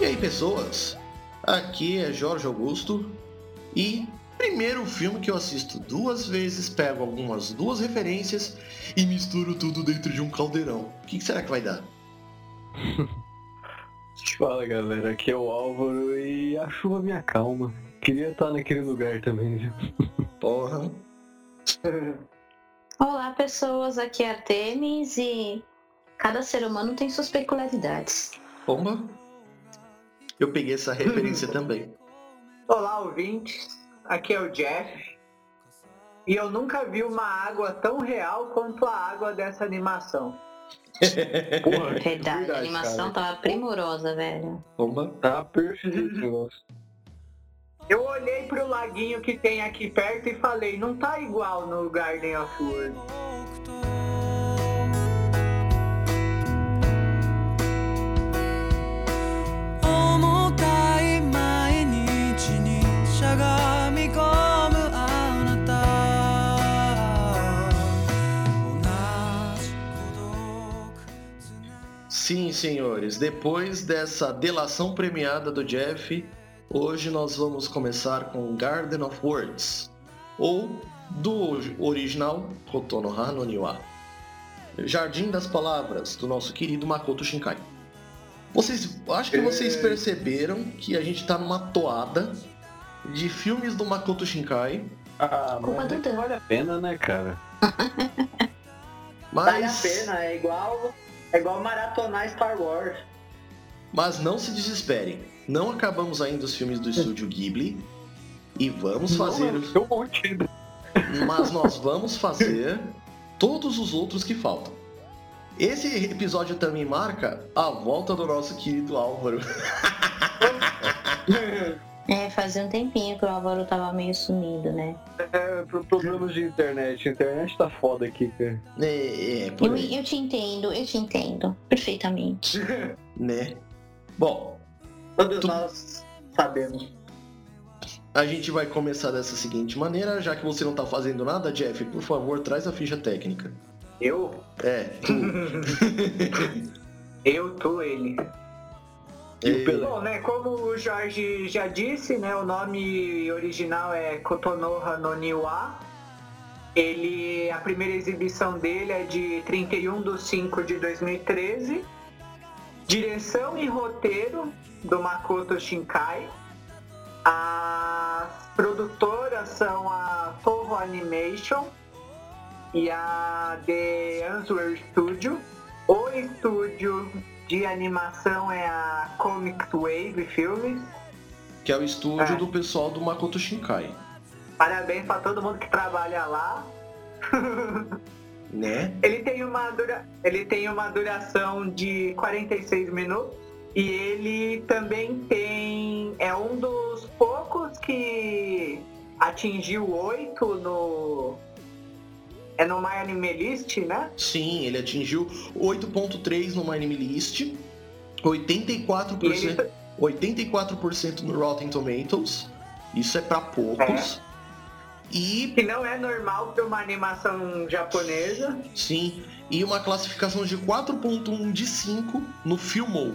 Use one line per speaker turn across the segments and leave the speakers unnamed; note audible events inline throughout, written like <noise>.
E aí, pessoas? Aqui é Jorge Augusto e primeiro filme que eu assisto duas vezes, pego algumas duas referências e misturo tudo dentro de um caldeirão. O que será que vai dar? <laughs>
Fala galera, aqui é o Álvaro e a chuva me acalma. Queria estar naquele lugar também, viu? <laughs>
Porra.
Olá, pessoas. Aqui é Artemis e cada ser humano tem suas peculiaridades.
Pomba? Eu peguei essa referência também.
Olá, ouvintes. Aqui é o Jeff. E eu nunca vi uma água tão real quanto a água dessa animação.
Porra,
Verdade, a animação
cara.
tava primorosa, velho.
Pomba?
Tá perfeito.
Eu olhei pro laguinho que tem aqui perto e falei, não tá igual no Garden of World.
Sim, senhores, depois dessa delação premiada do Jeff, hoje nós vamos começar com Garden of Words, ou do original Kotono no Niwa, Jardim das Palavras, do nosso querido Makoto Shinkai. Vocês, acho que vocês perceberam que a gente tá numa toada de filmes do Makoto Shinkai,
Ah, mas
do
é vale a pena, né, cara?
mas, <laughs>
Vale a pena, é igual, é igual maratonar Star Wars.
mas não se desesperem. Não acabamos ainda os filmes do estúdio Ghibli e vamos fazer
Não, um monte ainda.
mas nós vamos fazer todos os outros que faltam. Esse episódio também marca a volta do nosso querido Álvaro. <laughs>
É, fazia um tempinho que o Álvaro tava meio sumido, né?
É, por problemas de internet. A internet tá foda aqui, cara.
É, é, por
Eu, eu te entendo, eu te entendo perfeitamente. <laughs>
né? Bom,
Todos
Tu-
nós sabemos.
a gente vai começar dessa seguinte maneira, já que você não tá fazendo nada, Jeff, por favor, traz a ficha técnica.
Eu?
É, tu. <laughs>
Eu, tu, ele.
E?
Bom, né, como o Jorge já disse, né, o nome original é Kotonoha no Niwa. Ele, a primeira exibição dele é de 31 de 5 de 2013. Direção e roteiro do Makoto Shinkai. As produtoras são a Toho Animation e a The Answer Studio. O estúdio de animação é a Comics Wave Filmes.
que é o estúdio
É.
do pessoal do Makoto Shinkai,
Parabéns para todo mundo que trabalha lá. <laughs>
né?
Ele tem uma dura... ele tem uma duração de 46 minutos e ele também tem é um dos poucos que atingiu 8 no é no My Anime List, né?
Sim, ele atingiu 8.3 no My Anime List,
E
84%,
ele
84% no Rotten Tomatoes. Isso é pra poucos. E
que não é normal para uma animação japonesa.
sim, e uma classificação de 4.1 de 5 no Filmou.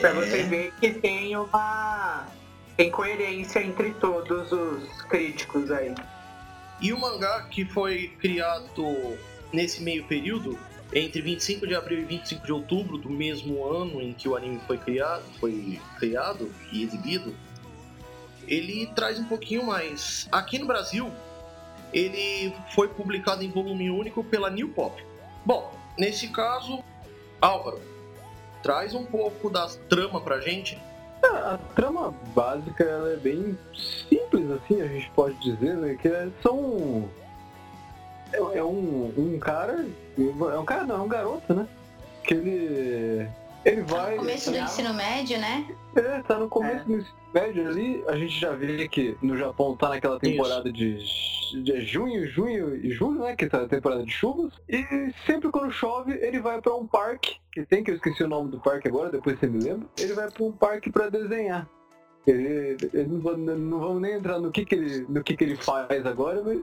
Pra você ver que tem uma. Tem coerência entre todos os críticos aí.
E o mangá que foi criado nesse meio período, entre 25 de abril e 25 de outubro do mesmo ano em que o anime foi criado, foi criado e exibido, ele traz um pouquinho mais. Aqui no Brasil, ele foi publicado em volume único pela New Pop. Bom, nesse caso, Álvaro, traz um pouco da trama pra gente.
A trama básica é bem simples, assim, a gente pode dizer, né? Que é- são. É, é um, um cara. É um cara não, é um garoto, né? Que ele. Ele vai.
Começo do ensino médio, né?
É, tá no começo do ensino médio ali. A gente já vê que no Japão tá naquela temporada de, de junho, junho e julho, né? Que tá a temporada de chuvas. E sempre quando chove, ele vai pra um parque, que tem, que eu esqueci o nome do parque agora, depois você me lembra. Ele vai pra um parque pra desenhar. Ele, ele não, vou- não vamos nem entrar no que, que, ele, no que, que ele faz agora, mas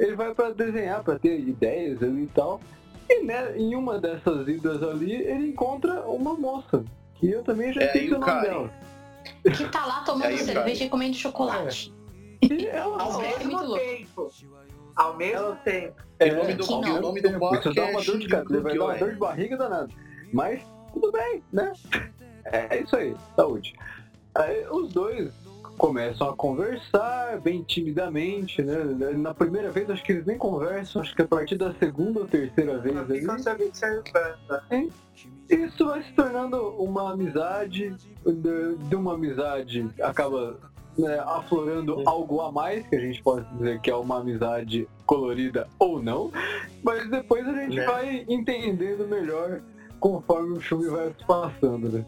ele vai pra desenhar, pra ter ideias ali e tal. E né, em uma dessas idas ali, ele encontra uma moça. Que eu também já
É
sei o nome dela.
Que tá lá tomando
cara.
cerveja e comendo chocolate.
E ela,
Ao
é
mesmo
muito louco.
tempo. Ao mesmo tempo.
E o nome do, o nome do
Isso dá
é
uma dor de cabeça, vai dar uma dor de barriga danada. Mas tudo bem, né? É isso aí, saúde. Aí os dois começam a conversar bem timidamente, né? Na primeira vez acho que eles nem conversam, acho que a partir da segunda ou terceira vez ali.
Ficam se observando.
Isso vai se tornando uma amizade, de, uma amizade acaba né, aflorando algo a mais, que a gente pode dizer que é uma amizade colorida ou não, mas depois a gente
Né.
vai entendendo melhor conforme o filme vai se passando, né?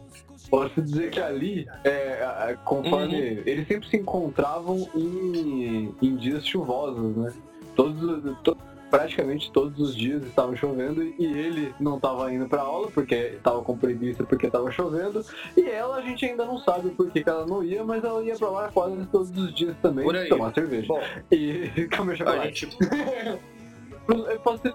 Posso dizer que ali, é, a- a- conforme eles sempre se encontravam em, em dias chuvosos, né? Todos, os- to- praticamente todos os dias estavam chovendo e ele não estava indo para aula porque estava com preguiça porque estava chovendo e ela a gente ainda não sabe por que, que ela não ia, mas ela ia para lá quase todos os dias também tomar cerveja
Bom,
e <laughs> comer
a
chocolate.
gente. <laughs>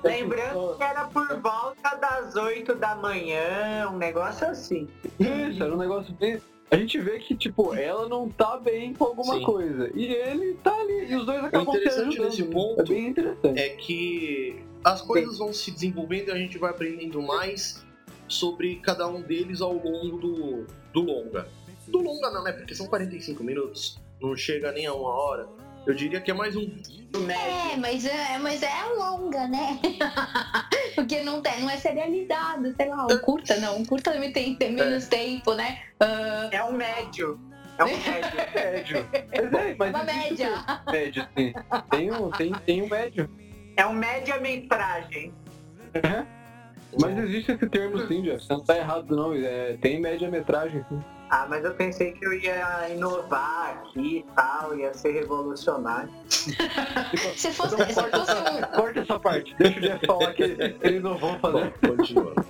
Lembrando que era por volta das 8 da manhã, um negócio assim.
Isso, era um negócio bem. A gente vê que, tipo, ela não tá bem com alguma
Sim.
coisa. E ele tá ali. E os dois acabam se
interessante
ajudando.
nesse
né?
ponto
É bem interessante.
é que as coisas vão se desenvolvendo e a gente vai aprendendo mais sobre cada um deles ao longo do, do longa. Do longa não, né? Porque são 45 minutos, não chega nem a uma hora. Eu diria que é mais um.
É, mas é, mas é longa, né? <laughs> Porque não, tem, não é serializado, sei lá, um curta não. Um curta também tem, tem menos tempo, né? Ah,
É um médio. É um médio.
médio. Mas é, mas
uma média.
o Médio, sim. Tem um, tem, tem um médio.
É um média-metragem.
Mas existe esse termo sim, Jeff. Você não tá errado, não. É, tem média-metragem, sim.
Ah, mas eu pensei que eu ia inovar aqui e tal, ia ser revolucionário. <laughs>
Se fosse,
Então,
se
corta,
fosse um.
essa, corta essa parte. Deixa o Jeff falar que eles não vão
Bom,
fazer.
continuando.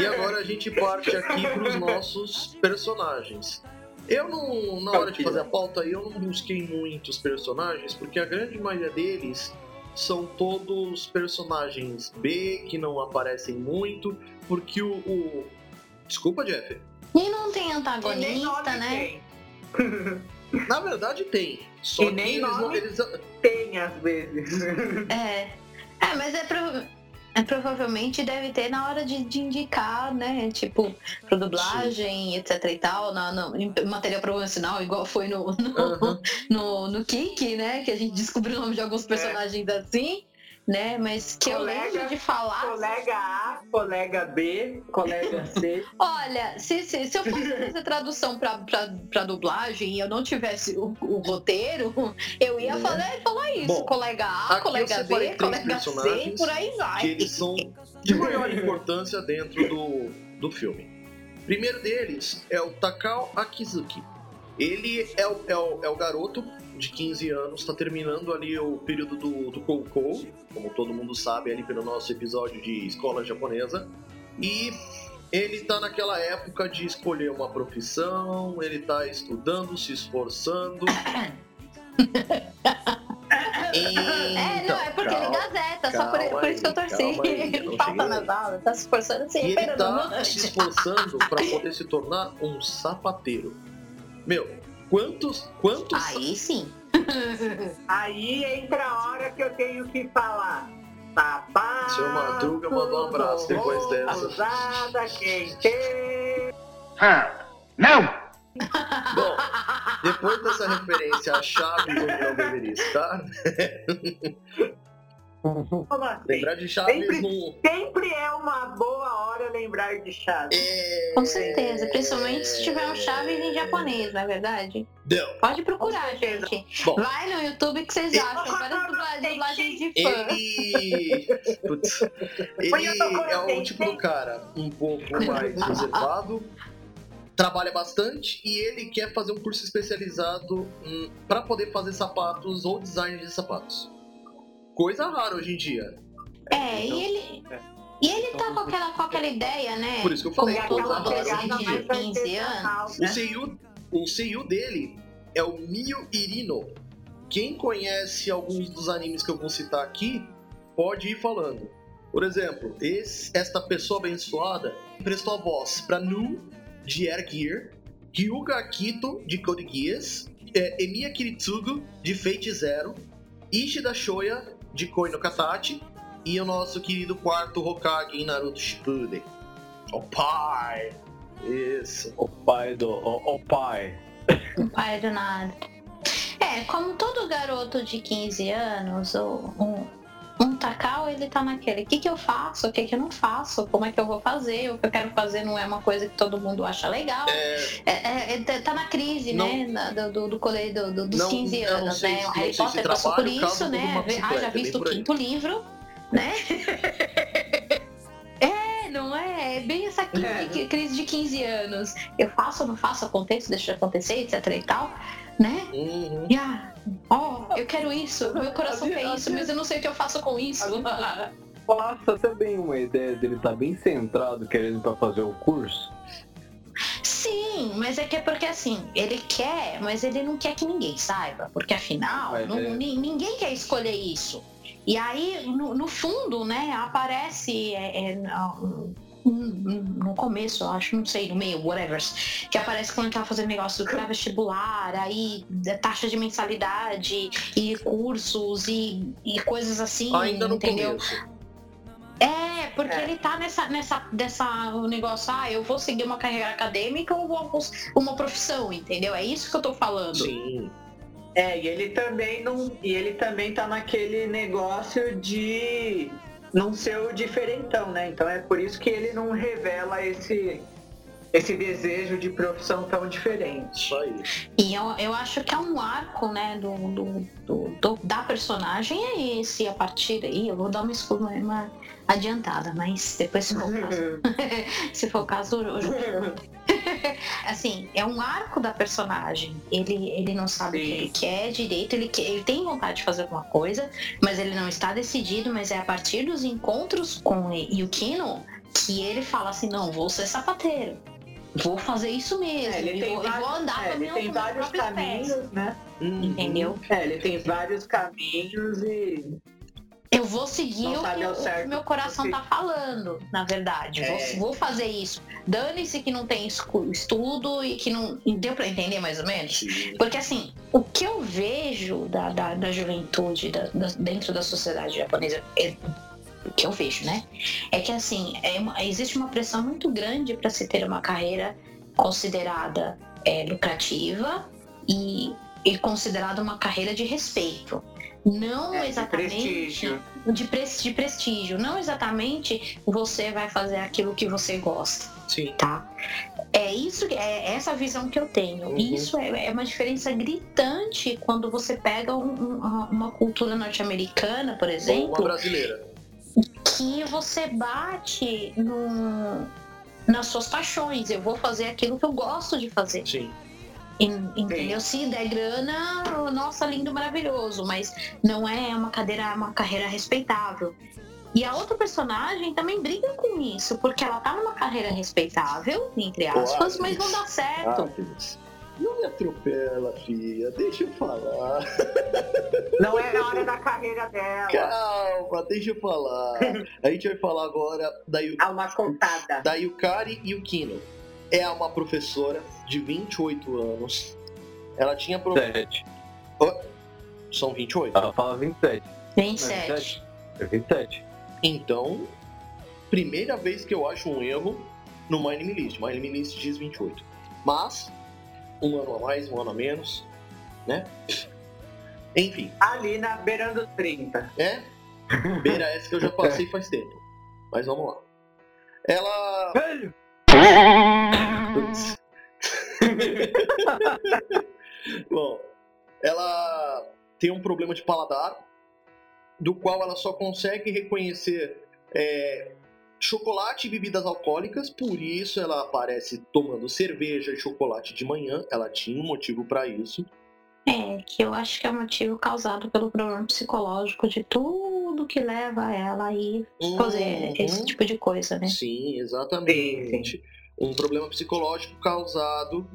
E agora a gente parte aqui para os nossos personagens. Eu não, na hora de fazer a pauta, eu não busquei muitos personagens, porque a grande maioria deles são todos personagens B que não aparecem muito, porque o. o- Desculpa, Jeff.
E não tem
nem
antagonista,
nome
né?
tem. <laughs>
Na verdade tem. Só
E
que
nem
eles, não- eles-
Tem às vezes.
É. É, mas é, pro- é <laughs> provavelmente deve ter na hora de, de indicar, né? Tipo, pra dublagem, etc e tal, na, material promocional, igual foi no, no,
Aham.
no, no Kik, né? Que a gente descobriu o nome de alguns personagens assim, né? Mas que eu
Colega-
lembro de falar.
Colega A, colega B, colega C. <laughs>
Olha, se, se, se eu fosse fazer tradução pra, pra, pra dublagem e eu não tivesse o, o roteiro, eu ia
Né?
falar, falar isso.
Bom,
colega A,
eu
colega B, colega C, por aí vai.
que eles são de maior importância dentro do, do filme. Primeiro deles é o Takao Akizuki. Ele é o, é o, é o garoto de 15 anos, está terminando ali o período do, do Koukou, como todo mundo sabe ali pelo nosso episódio de escola japonesa. E ele tá naquela época de escolher uma profissão, ele tá estudando, se esforçando. <laughs>
É,
Então,
não, é porque ele
calma.
gazeta, só por,
calma
por isso que eu torci.
calma aí, <laughs>
Ele falta
cheguei
nas aulas, tá se esforçando assim,
E ele tá se esforçando para <laughs> poder se tornar um sapateiro. Meu, quantos. Quantos.
Aí sim. <laughs>
Aí entra a hora que eu tenho que falar. Sapato.
Seu Madruga mandou um abraço depois <laughs> dessa.
Usada quente.
Bom, depois dessa referência à chave onde não deveria estar,
Como assim? <laughs>
Lembrar de Chaves
Sempre-
no.
Sempre é uma boa hora lembrar de Chaves.
É...
Com certeza, principalmente se tiver um Chaves em japonês, não é verdade?
Não.
Pode procurar, gente.
Bom.
Vai no YouTube que vocês acham várias dubla- dublagens de fã. <laughs>
Ele. Putz. Ele é um tipo do cara um pouco mais <laughs> reservado, trabalha bastante e ele quer fazer um curso especializado para poder fazer sapatos ou design de sapatos. Coisa rara hoje em dia.
É, e ele. E ele tá com aquela, com aquela ideia, né?
Por isso que eu
Como
falei,
todo
coisa em dia.
de 15 anos.
O CEO, o CEO dele é o Mio Irino. Quem conhece alguns dos animes que eu vou citar aqui, pode ir falando. Por exemplo, esse- esta pessoa abençoada emprestou a voz para Nu, de Air Gear, Ryuga Akito, de Code Geass, é, Emiya Kiritsugu, de Fate Zero, Ishida Shoya, de Koi no Katachi, e o nosso querido quarto Hokage em Naruto Shippuden. O pai! Isso.
O pai do. O, o pai.
Não pai do nada. É, como todo garoto de 15 anos, o- um, um Takao, ele tá naquele. O que, que eu faço? O que, que eu não faço? Como é que eu vou fazer? O que eu quero fazer não é uma coisa que todo mundo acha legal. É, é, é, tá na crise,
Não-
né? na- do, do, do do- do- dos
Não-
15
eu não
anos, né? O Harry Potter passou por isso, né? Ah, já visto o quinto livro, né? <laughs> É, bem essa crise,
É.
de- crise de 15 anos. Eu faço ou não faço, aconteço, deixa acontecer, etc e tal, né?
Uhum.
E ah, ó, eu quero isso, meu coração quer isso, mas eu não sei o que eu faço com isso.
Passa até bem uma ideia dele tá bem centrado querendo pra fazer o curso.
Sim, mas é que é porque assim, ele quer, mas ele não quer que ninguém saiba, porque afinal,
Mas
não-
é-
ni- ninguém quer escolher isso. E aí, no, no fundo, né, aparece é, é, no, começo, eu acho, não sei, no meio, whatever, que aparece quando ele tá fazendo negócio do pré-vestibular, aí da taxa de mensalidade e cursos e, e coisas assim,
Ainda no
entendeu?
começo.
É, porque
É.
ele tá nessa, nessa dessa o negócio, ah, eu vou seguir uma carreira acadêmica ou vou uma profissão, entendeu? É isso que eu tô falando.
Sim.
É, e ele também não. E ele também tá naquele negócio de não ser o diferentão, né? Então é por isso que ele não revela esse, esse desejo de profissão tão diferente.
E eu, eu acho que é um arco, né, do, do, do- do- da personagem é esse, a partir daí, eu vou dar uma, uma adiantada, mas depois se for o caso, <laughs> se for o caso, eu, eu- <laughs> <laughs> assim, é um arco da personagem. Ele, ele não sabe o que
Sim.
ele quer direito, ele, quer, ele tem vontade de fazer alguma coisa, mas ele não está decidido, mas é a partir dos encontros com Yukino que ele fala assim, não, vou ser sapateiro. Vou fazer isso mesmo.
É, ele
e
tem
vou, e vou
vários,
andar
é,
com a
ele tem vários
próprios pés.
caminhos, né?
Uhum.
Entendeu?
É, ele tem vários caminhos e.
Eu vou seguir
Não
o que o que meu coração
você-
tá falando, na verdade. Vou-
É.
Vou, fazer isso. Dane-se que não tem estudo e que não. Deu pra entender mais ou menos?
Sim.
Porque assim, o que eu vejo da, da, da juventude da- da- dentro da sociedade japonesa, é- o que eu vejo, né? É que assim, é uma- existe uma pressão muito grande para se ter uma carreira considerada é, lucrativa e, e considerada uma carreira de respeito. Não
É, de
exatamente
prestígio.
de, pres- de prestígio. Não exatamente você vai fazer aquilo que você gosta
Sim.
tá? É isso, é essa visão que eu tenho.
Uhum.
Isso é, é uma diferença gritante quando você pega um- um- uma cultura norte-americana, por
Ou uma
exemplo,
brasileira.
que você bate no, nas suas paixões. Eu vou fazer aquilo que eu gosto de fazer.
Sim.
En- Entendeu? Se der grana, nossa, lindo, maravilhoso, mas não é uma cadeira, uma carreira respeitável. E a outra personagem também briga com isso, porque ela tá numa carreira respeitável, entre aspas,
Claro.
mas não dá certo.
Ah. Não me atropela, filha. Deixa eu falar. <laughs>
Não é a hora da carreira dela.
Calma, deixa eu falar. <laughs> A gente vai falar agora da, Yu-
Há uma contada.
da Yukari Yukino. É uma professora de 28 anos. Ela tinha pro...
27.
São 28.
Ela fala 27.
27.
É 27.
Então, primeira vez que eu acho um erro no My Name List. My Name List diz 28. Mas, um ano a mais, um ano a menos, né? Enfim,
Ali na beirando 30.
é. Beira essa que eu já passei faz tempo. Mas vamos lá. Ela.
Velho!
Putz. <laughs> Bom, ela tem um problema de paladar, do qual ela só consegue reconhecer é, chocolate e bebidas alcoólicas, por isso ela aparece tomando cerveja e chocolate de manhã. Ela tinha um motivo para isso.
É, que eu acho que é o motivo causado pelo problema psicológico de tudo que leva ela a ir fazer
Uhum.
esse tipo de coisa, né?
Sim, exatamente. Um problema psicológico causado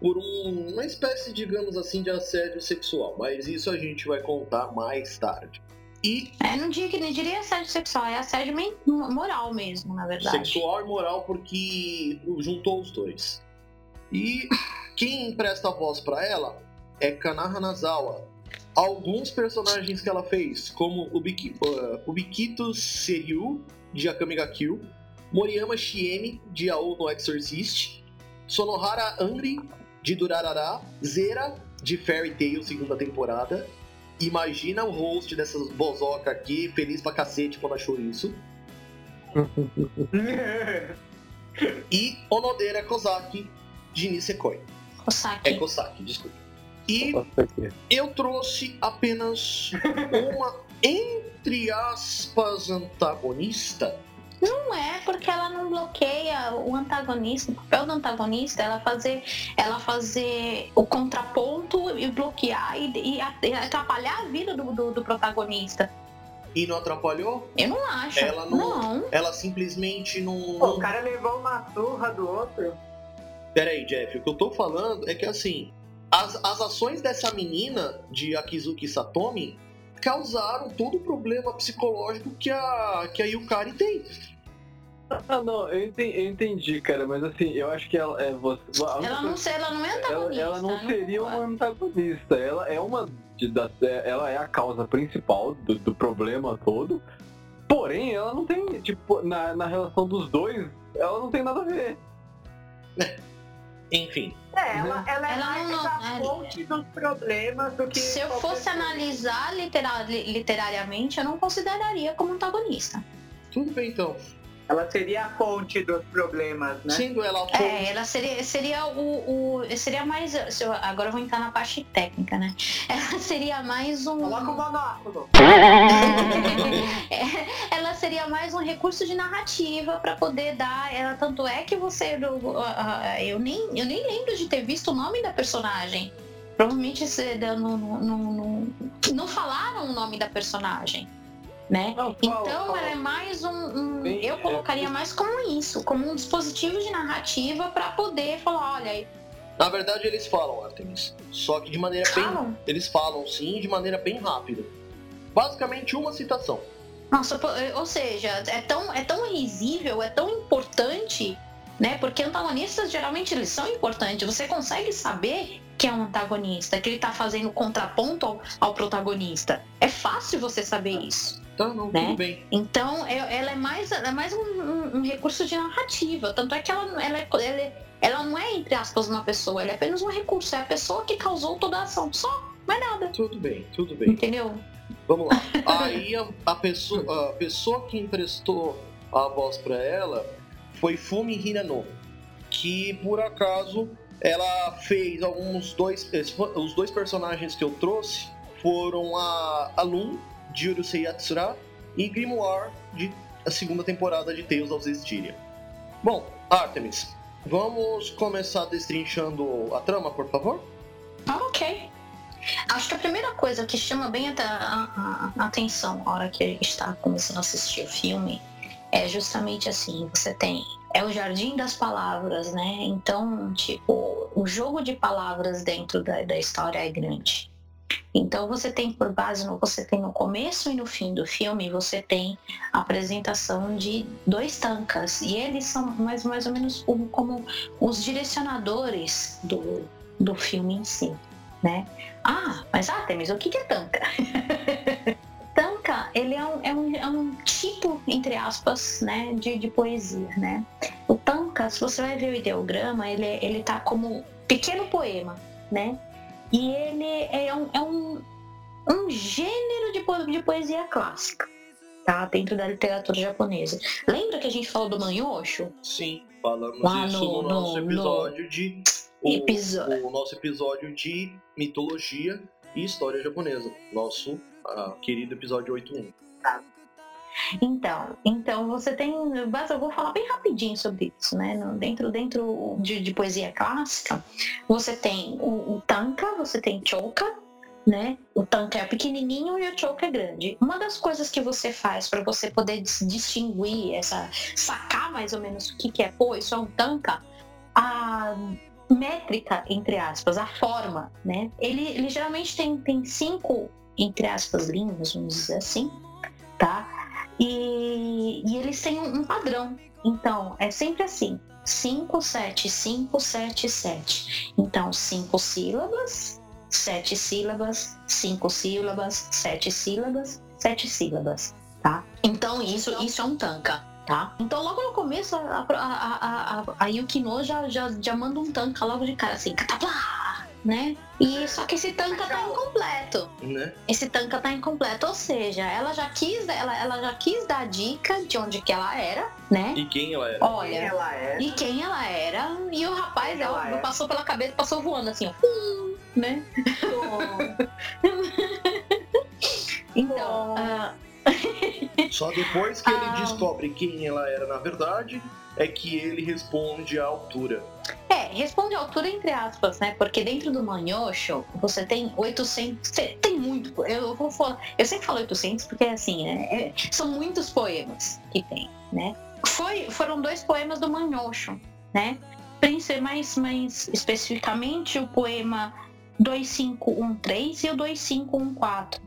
por um- uma espécie, digamos assim, de assédio sexual. Mas isso a gente vai contar mais tarde. E
É, não diria, não diria assédio sexual, é assédio moral mesmo, na verdade.
sexual e moral porque juntou os dois. E quem empresta a voz pra ela é Kana Hanazawa. Alguns personagens que ela fez, como o, Biki, uh, o Bikito Seryu, de Akame ga Kill, Moriyama Shiemi, de Ao no Exorcist, Sonohara Angry, de Durarara, Zera, de Fairy Tail, segunda temporada. Imagina o host dessas bozoca aqui, feliz pra cacete quando achou isso. <laughs> e Onodera Kozaki de Nisekoi.
Kosaki.
É Kosaki, desculpa. E
aqui.
eu trouxe apenas <laughs> uma, entre aspas, antagonista.
Não é porque ela não bloqueia o antagonista. O papel do antagonista é ela fazer, ela fazer o contraponto e bloquear e, e atrapalhar a vida do, do- do protagonista.
E não atrapalhou?
Eu não acho.
Ela não-
não.
Ela simplesmente não.
Pô, o cara levou uma surra do outro.
Pera aí, Jeff, o que eu tô falando é que assim, as, as ações dessa menina de Akizuki Satomi causaram todo o problema psicológico que a, que a Yukari tem. <laughs>
Ah, não, eu entendi, eu entendi, cara, mas assim, eu acho que ela é você.
Ela não,
coisa-
se- ela não é
ela,
antagonista.
ela não
né?
seria uma antagonista. Ela é uma. de- da- é- ela é a causa principal do, do problema todo. Porém, ela não tem. Tipo, na, na relação dos dois, ela não tem nada a ver. <laughs>
Enfim,
É, ela, ela é
Ela
mais
não-
a
é-
fonte dos problemas do que.
Se eu fosse analisar litera- li- literariamente, eu não consideraria como antagonista.
tudo bem então.
Ela seria a fonte dos problemas, né?
Sendo ela a
É, ela seria, seria o, o- Seria mais. eu- Agora eu vou entrar na parte técnica, né? <laughs> Ela seria mais um.
Coloca o monóculo. <laughs>
Ela seria mais um recurso de narrativa para poder dar. Ela tanto é que você, ah, eu nem eu nem lembro de ter visto o nome da personagem. Provavelmente não, não, não, não falaram o nome da personagem, né?
Não,
Então
fala.
ela é mais um, um-
Bem,
eu
é,
colocaria mais como isso, como um dispositivo de narrativa para poder falar, olha,
Na verdade, eles falam, Artemis. Só que de maneira bem.
falam.
Eles falam sim, de maneira bem rápida. Basicamente, uma citação.
Nossa, ou seja, é tão, é tão risível, é tão importante, né? Porque antagonistas geralmente eles são importantes. Você consegue saber que é um antagonista, que ele tá fazendo contraponto ao, ao protagonista. É fácil você saber isso.
Tá, não,
Né?
tudo bem.
Então, é- ela é mais, é mais um, um- um recurso de narrativa. Tanto é que ela, ela, é- ela, é- ela não é, entre aspas, uma pessoa, ela é apenas um recurso. É a pessoa que causou toda a ação. Só, mais nada.
Tudo bem, tudo bem.
Entendeu?
Vamos lá. <laughs> Aí a, a pessoa, a pessoa que emprestou a voz pra ela foi Fumi Hinano, que por acaso ela fez alguns dois. Os dois personagens que eu trouxe foram a, a Lun, de Urusei Yatsura, e Grimoire, de a segunda temporada de Tales of Zestiria. Bom, Artemis, vamos começar destrinchando a trama, por favor?
Ah, ok. Acho que a primeira coisa que chama bem a, a- a atenção na hora que a gente está começando a assistir o filme é justamente assim, você tem é o jardim das palavras, né? Então, tipo, o jogo de palavras dentro da, da história é grande. Então você tem por base, no, você tem no começo e no fim do filme, você tem a apresentação de dois tankas. E eles são mais, mais ou menos como os direcionadores do, do filme em si, né? Ah, mas Artemis, o que é tanka? <laughs> ele é um, é, um, é um tipo, entre aspas, né, de, de poesia, né? O tanka, se você vai ver o ideograma, ele, ele tá como pequeno poema, né? E ele é um, é um, um gênero de, po- de poesia clássica, tá? Dentro da literatura japonesa. Lembra que a gente falou do Manyosho?
Sim, falamos
Lá
isso
no-
no, nosso
no-
episódio de. O,
Episódio.
o nosso episódio de mitologia e história japonesa. Nosso ah, querido episódio 81.
Então, então você tem, eu vou falar bem rapidinho sobre isso, né? Dentro, dentro de, de poesia clássica, você tem o, o você tem choka, né? O tanka é pequenininho e o choka é grande. Uma das coisas que você faz para você poder dis- distinguir essa, sacar mais ou menos o que que é, pô, isso é um tanka, a métrica entre aspas, a forma, né? Ele, ele geralmente tem, tem cinco entre aspas linhas, vamos dizer assim, tá? E, e eles têm um, padrão. Então, é sempre assim: 5, 7, 5, 7, 7. Então, 5 sílabas, 7 sílabas, 5 sílabas, 7 sílabas, 7 sílabas, tá? Então, isso, isso é um tanka. Tá? Então logo no começo a, a, a, a, a Yukino já, já, já manda um tanka logo de cara assim, cataplá, né? E só que esse tanka tá incompleto
Né?
esse tanca tá incompleto, ou seja, ela já quis, ela, ela já quis dar dica de onde que ela era, né?
E quem ela era?
Quem
Olha,
ela é?
e quem ela era, e o rapaz,
Quem ela
ela passou pela cabeça, passou voando assim, ó, pum, né? <laughs> Então, ah, <laughs>
Só depois que ele
Ah.
descobre quem ela era na verdade, é que ele responde à altura.
é, responde à altura entre aspas, né? Porque dentro do Manhosho, você tem 800, tem- muito, eu vou falar, eu sempre falo 800 porque assim, é- é- são muitos poemas que tem, né? Foi, foram dois poemas do Manhosho, né? Mais, mais especificamente o poema 2513 e o 2514,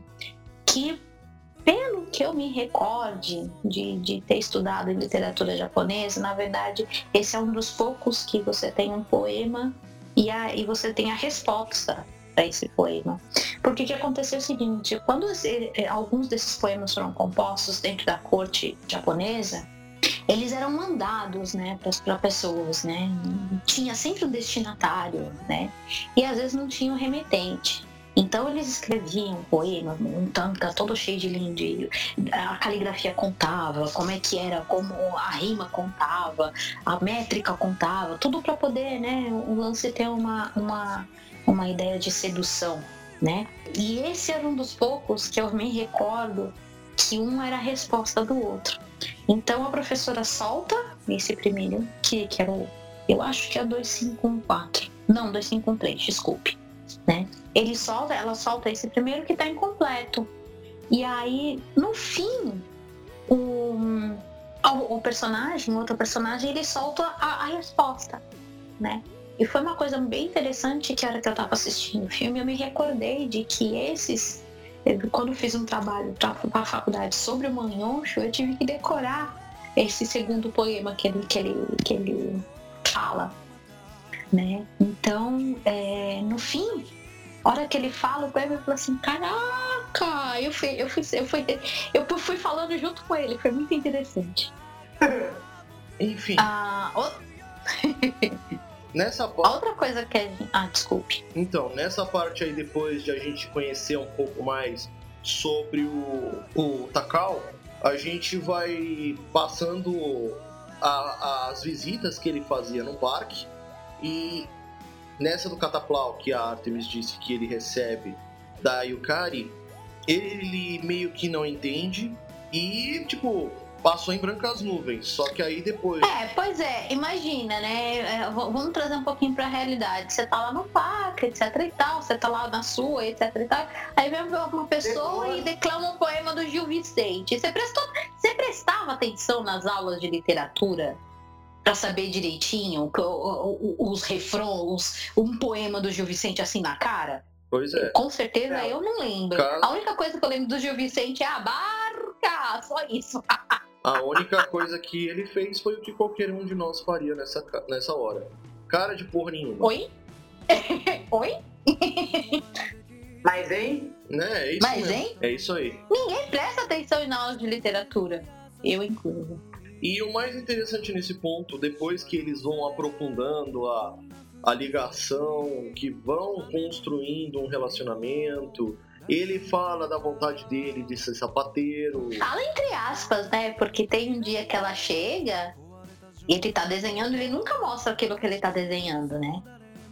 que pelo que eu me recorde de, de ter estudado em literatura japonesa, na verdade, esse é um dos poucos que você tem um poema e aí você tem a resposta para esse poema. Porque o que aconteceu é o seguinte, quando eh, alguns desses poemas foram compostos dentro da corte japonesa, eles eram mandados, né, para pessoas, né? Tinha sempre um destinatário, né? E às vezes não tinha um remetente. Então eles escreviam um poema, um tanka todo cheio de lindo, a caligrafia contava, como é que era, como a rima contava, a métrica contava, tudo para poder, né, o lance ter uma, uma, uma ideia de sedução, né? E esse era um dos poucos que eu me recordo que um era a resposta do outro. Então a professora solta esse primeiro, que, que era o, eu acho que é 2514, não, 2513, desculpe, né? Ele solta, ela solta esse primeiro que tá incompleto. E aí, no fim, o, o, personagem, outro personagem, ele solta a, a resposta, né? E foi uma coisa bem interessante que a hora que eu tava assistindo o filme, eu me recordei de que esses, quando eu fiz um trabalho para a faculdade sobre o Manhosho, eu tive que decorar esse segundo poema que ele, que ele, que ele fala, né? Então, é, no fim, a hora que ele fala, o poema eu falo assim, caraca, eu fui, eu fui, eu fui, eu fui falando junto com ele, foi muito interessante. <laughs>
Enfim,
Ah, o- <laughs>
nessa
a
parte.
outra coisa que é. Ah, desculpe.
Então, nessa parte aí, depois de a gente conhecer um pouco mais sobre o, o Takao, a gente vai passando a- as visitas que ele fazia no parque. E nessa do Cataplau, que a Artemis disse que ele recebe da Yukari, ele meio que não entende e, tipo, passou em brancas nuvens. Só que aí depois.
É, pois é, imagina, né? é, vamos trazer um pouquinho pra realidade. Você tá lá no parque, etc e tal, você tá lá na sua, etc e tal. Aí vem uma pessoa
Depois-
e declama um poema do Gil Vicente. Você, prestou, você prestava atenção nas aulas de literatura? Pra saber direitinho os refrões, um poema do Gil Vicente assim na cara?
Pois é.
Com certeza
Não.
eu não lembro.
Caso-
A única coisa que eu lembro do Gil Vicente é a barca, só isso. <laughs>
A única coisa que ele fez foi o que qualquer um de nós faria nessa, nessa hora. Cara de porra nenhuma.
Oi? <laughs> Oi? <laughs>
Mas, hein?
Né? É isso
Mas,
mesmo.
hein?
É isso aí.
Ninguém presta atenção na aula de literatura. Eu incluso.
E o mais interessante nesse ponto, depois que eles vão aprofundando a, a ligação, que vão construindo um relacionamento, Ele fala da vontade dele de ser sapateiro.
Fala entre aspas, né? Porque tem um dia que ela chega e ele tá desenhando, ele nunca mostra aquilo que ele tá desenhando, né?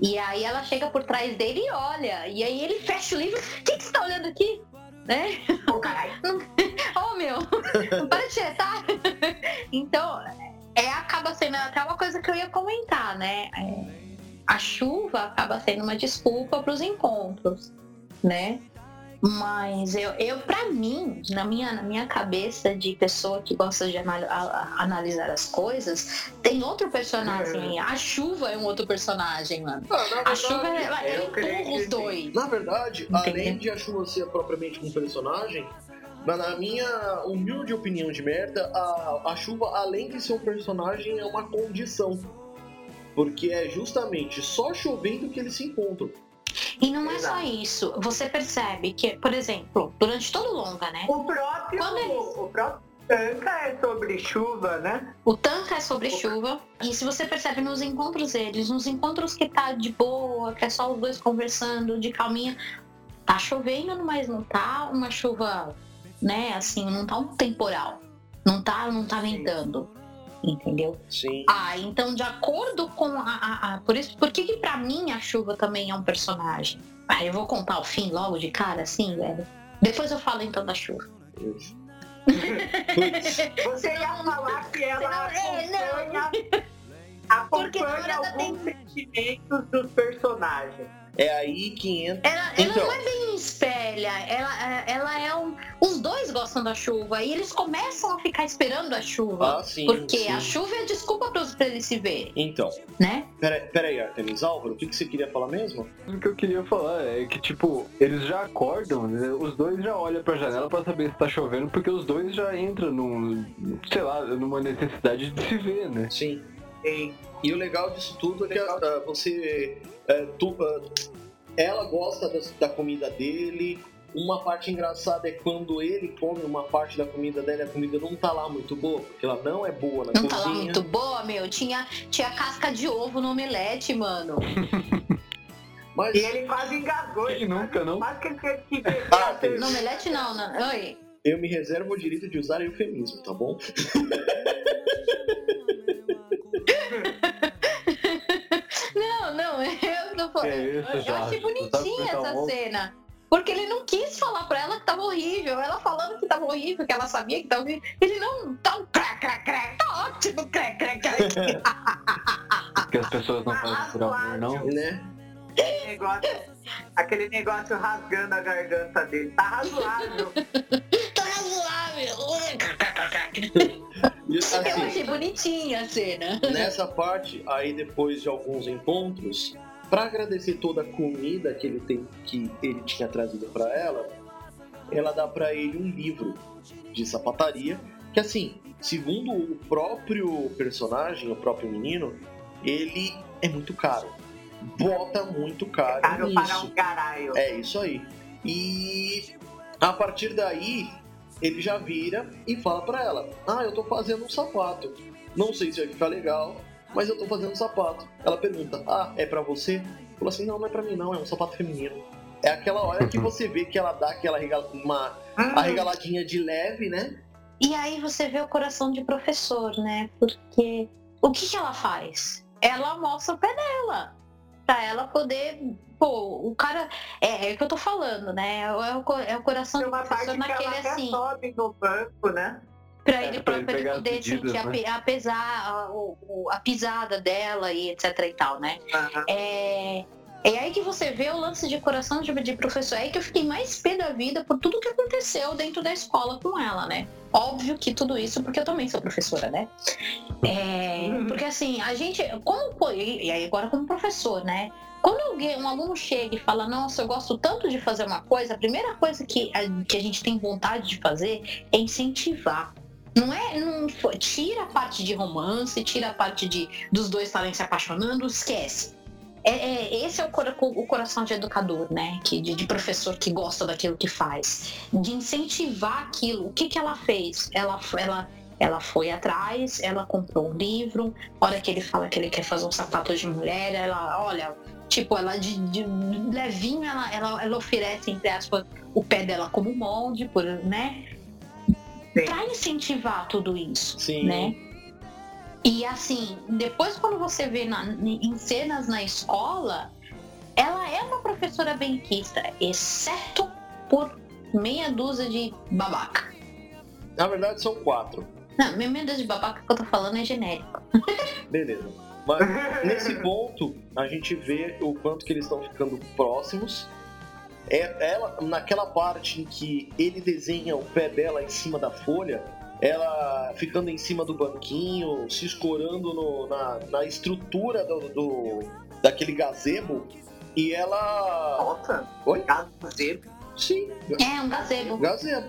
E aí ela chega por trás dele e olha. E aí ele fecha o livro. O que, que você tá olhando aqui? Né?
Ô, caralho. <laughs>
Oh meu, não para de chetar. Então, é, acaba sendo até uma coisa que eu ia comentar, né? É, a chuva acaba sendo uma desculpa para os encontros, né? Mas eu, eu para mim, na minha, na minha cabeça de pessoa que gosta de anal- analisar as coisas, tem outro personagem. A chuva é um outro personagem, mano.
Ah, na
A chuva
verdade,
ela,
creio
empurra os dois.
na verdade
Entendeu?
além de a chuva ser propriamente um personagem, mas na minha humilde opinião de merda, a, a chuva, além de ser um personagem, é uma condição. Porque é justamente só chovendo que eles se encontram.
E não é só isso. Você percebe que, por exemplo, durante todo o longa, né?
O próprio,
eles-
o próprio Tanca é sobre chuva, né?
O tanca é sobre chuva. E se você percebe nos encontros deles, nos encontros que tá de boa, que é só os dois conversando, de calminha, tá chovendo, mas não tá uma chuva, né, assim, não tá um temporal. Não tá, não tá ventando. Entendeu?
Sim.
Ah, então de acordo com a. a- a- por isso, por que, que pra mim a chuva também é um personagem? Ah, eu vou contar o fim logo de cara, assim, velho. Depois eu falo então da chuva. <laughs>
Putz. <laughs>
Você ia falar que ela
Não, é, não.
Acompanha, alguns sentimentos dos personagens.
É aí que entra.
Ela, ela
Então.
não é bem espelha, ela, ela é um. Os dois gostam da chuva e eles começam a ficar esperando a chuva.
Ah, sim.
porque
sim.
a chuva é a desculpa pra, pra eles se verem,
Então,
né?
pera, pera aí, Artemis Álvaro, o que, que você queria falar mesmo?
O que eu queria falar é que, tipo, eles já acordam, né? os dois já olham pra janela pra saber se tá chovendo, porque os dois já entram num, sei lá, numa necessidade de se ver, né?
Sim.
E
E o legal disso tudo é que você. ah, tu- ah, ela gosta das- da, comida dele. Uma parte engraçada é quando ele come uma parte da comida dela e a comida não tá lá muito boa, porque ela não é boa na
Não tá lá
cozinha.
muito boa, meu. Tinha, tinha casca de ovo no omelete, mano. <laughs>
Mas
e ele quase engasgou. Ele
nunca, não?
Quase que ele teve que beber
Ah, tem-
No omelete não, não. Oi.
eu me reservo o direito de usar eufemismo, tá bom? <laughs>
Não, não, <laughs> eu não falei.
É isso,
eu achei
sabe
bonitinha
tá
essa
bom.
cena. Porque ele não quis falar pra ela que tava horrível. Ela falando que tava horrível, que ela sabia que tava horrível. Ele não, tá um crack, crack, crack, tá ótimo, crack, crack, crack. <laughs>
Que as pessoas não fazem por amor, não.
Né?
Aquele negócio, aquele negócio rasgando a garganta dele. Tá razoável. <laughs>
tá razoável. <laughs>
E,
Eu
assim,
achei bonitinha a cena.
nessa parte, aí depois de alguns encontros, pra agradecer toda a comida que ele tem, que ele tinha trazido pra ela, ela dá pra ele um livro de sapataria, que assim, segundo o próprio personagem, o próprio menino, ele é muito caro. Bota muito caro,
Caro para
nisso.
um caralho.
É isso aí. E a partir daí, ele já vira e fala pra ela: Ah, eu tô fazendo um sapato. Não sei se vai ficar legal, mas eu tô fazendo um sapato. Ela pergunta: Ah, é pra você? Fala assim: Não, não é pra mim, não, é um sapato feminino. É aquela hora que você vê que ela dá aquela arregala- uma
Hum,
arregaladinha de leve, né?
E aí você vê o coração de professor, né? Porque o que, que ela faz? Ela mostra o pé dela. Pra ela poder. Pô, o cara. É, é o que eu tô falando, né? É o, é o coração
tem
do
uma parte
professor
ela
naquele assim.
sobe no banco, né?
Pra
É,
ele,
pra
pra,
ele
poder
medidas,
sentir a,
né?
pe- a pesar, a, a pisada dela e etc e tal, né?
Aham.
É, é aí que você vê o lance de coração de, de professor. É aí que eu fiquei mais pé da vida por tudo que aconteceu dentro da escola com ela, né? Óbvio que tudo isso porque eu também sou professora, né? É, porque assim, a gente, como e aí agora como professor, né? Quando alguém, um aluno chega e fala, nossa, eu gosto tanto de fazer uma coisa, a primeira coisa que a, que a gente tem vontade de fazer é incentivar. Não é. Não, tira a parte de romance, tira a parte de dos dois estarem se apaixonando, esquece. É, é- esse é o, cora- o coração de educador, né? Que, de, de professor que gosta daquilo que faz. De incentivar aquilo. O que, que ela fez? Ela, ela Ela foi atrás, ela comprou um livro. A hora que ele fala que ele quer fazer um sapato de mulher, ela, olha, tipo, ela de, de levinho, ela, ela, ela oferece, entre aspas, o pé dela como molde, por, né? Pra incentivar tudo isso,
Sim.
né? E assim, depois quando você vê na- em cenas na escola, ela é uma professora benquista, exceto por meia dúzia de babaca.
Na verdade, são quatro.
Não, meia dúzia de babaca que eu tô falando é genérico. <laughs>
Beleza. Mas nesse ponto, a gente vê o quanto que eles estão ficando próximos. É, ela, naquela parte em que ele desenha o pé dela em cima da folha, ela ficando em cima do banquinho, se escorando no- na, na estrutura do, do- daquele gazebo, e ela.
Volta.
Oi?
Gazebo.
Sim,
É, um gazebo.
gazebo.